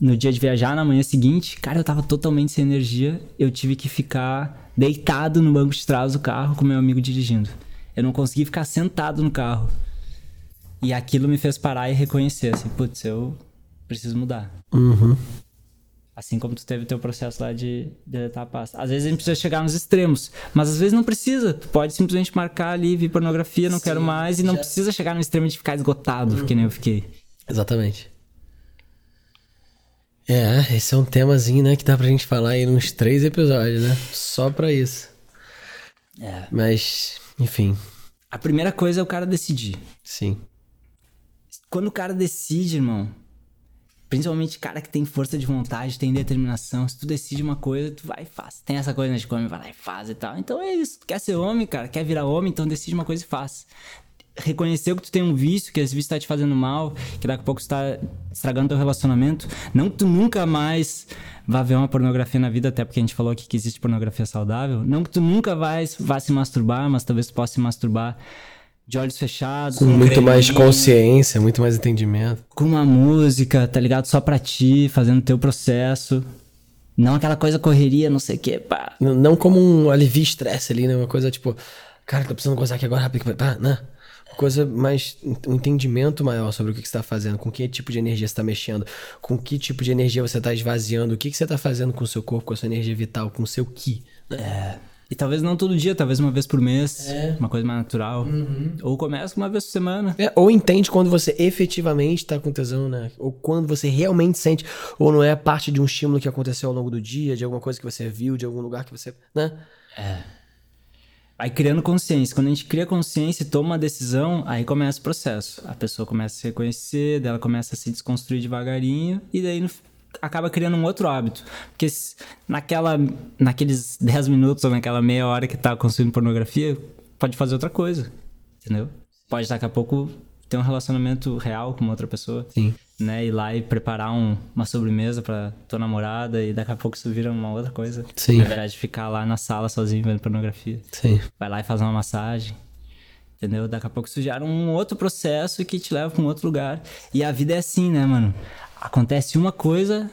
no dia de viajar, na manhã seguinte, cara, eu tava totalmente sem energia. Eu tive que ficar deitado no banco de trás do carro com meu amigo dirigindo. Eu não consegui ficar sentado no carro. E aquilo me fez parar e reconhecer, assim, putz, eu preciso mudar. Uhum. Assim como tu teve o teu processo lá de deletar a pasta. Às vezes a gente precisa chegar nos extremos, mas às vezes não precisa. Tu pode simplesmente marcar ali, vir pornografia, não quero mais, e não precisa chegar no extremo de ficar esgotado, que nem eu fiquei. Exatamente. É, esse é um temazinho, né, que dá pra gente falar aí uns três episódios, né? Só pra isso. É. Mas, enfim, A primeira coisa é o cara decidir. sim. Quando o cara decide, irmão, principalmente cara que tem força de vontade, tem determinação, se tu decide uma coisa, tu vai e faz. Tem essa coisa né, de como vai lá e faz e tal. Então é isso. Tu quer ser homem, cara, quer virar homem, então decide uma coisa e faz. Reconheceu que tu tem um vício, que esse vício tá te fazendo mal, que daqui a pouco tu tá estragando teu relacionamento. Não que tu nunca mais vá ver uma pornografia na vida, até porque a gente falou aqui que existe pornografia saudável. Não que tu nunca vai, vá se masturbar, mas talvez tu possa se masturbar de olhos fechados. Com muito mais consciência, muito mais entendimento. com uma música, tá ligado? Só pra ti, fazendo teu processo. Não aquela coisa correria, não sei o que, pá. N- Não como um alivio estresse ali, né? Uma coisa tipo, cara, tô precisando gozar aqui agora rápido, pá, né? Coisa mais. um entendimento maior sobre o que que você tá fazendo, com que tipo de energia você tá mexendo, com que tipo de energia você tá esvaziando, o que, que você tá fazendo com o seu corpo, com a sua energia vital, com o seu ki. Né? E talvez não todo dia, talvez uma vez por mês, uma coisa mais natural. Ou começa uma vez por semana. É, ou entende quando você efetivamente tá com tesão, né? Ou quando você realmente sente, ou não é parte de um estímulo que aconteceu ao longo do dia, de alguma coisa que você viu, de algum lugar que você. né? Vai criando consciência. Quando a gente cria consciência e toma uma decisão, aí começa o processo. A pessoa começa a se reconhecer, daí ela começa a se desconstruir devagarinho, e daí no- acaba criando um outro hábito. Porque naquela, naqueles 10 minutos ou naquela meia hora que tá consumindo pornografia, pode fazer outra coisa. Entendeu? Pode daqui a pouco ter um relacionamento real com outra pessoa. Sim. Né? Ir lá e preparar um- uma sobremesa pra tua namorada e daqui a pouco isso vira uma outra coisa. Sim. Na verdade, ficar lá na sala sozinho vendo pornografia. Sim. Vai lá e faz uma massagem. Entendeu? Daqui a pouco isso gera um outro processo que te leva pra um outro lugar. E a vida é assim, né, mano? acontece uma coisa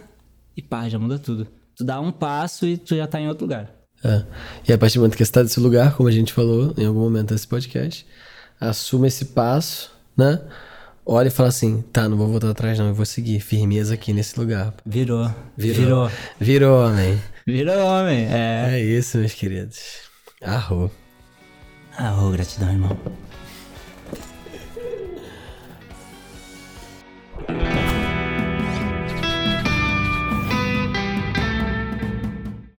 e pá, já muda tudo. Tu dá um passo e tu já tá em outro lugar. É. E a partir do momento que você tá nesse lugar, como a gente falou em algum momento desse podcast, assuma esse passo, né? Olha e fala assim, tá, não vou voltar atrás não, eu vou seguir, firmeza aqui nesse lugar. Virou. Virou. Virou, Virou homem. Virou homem, é. É isso, meus queridos. Arro. Arro, gratidão, irmão.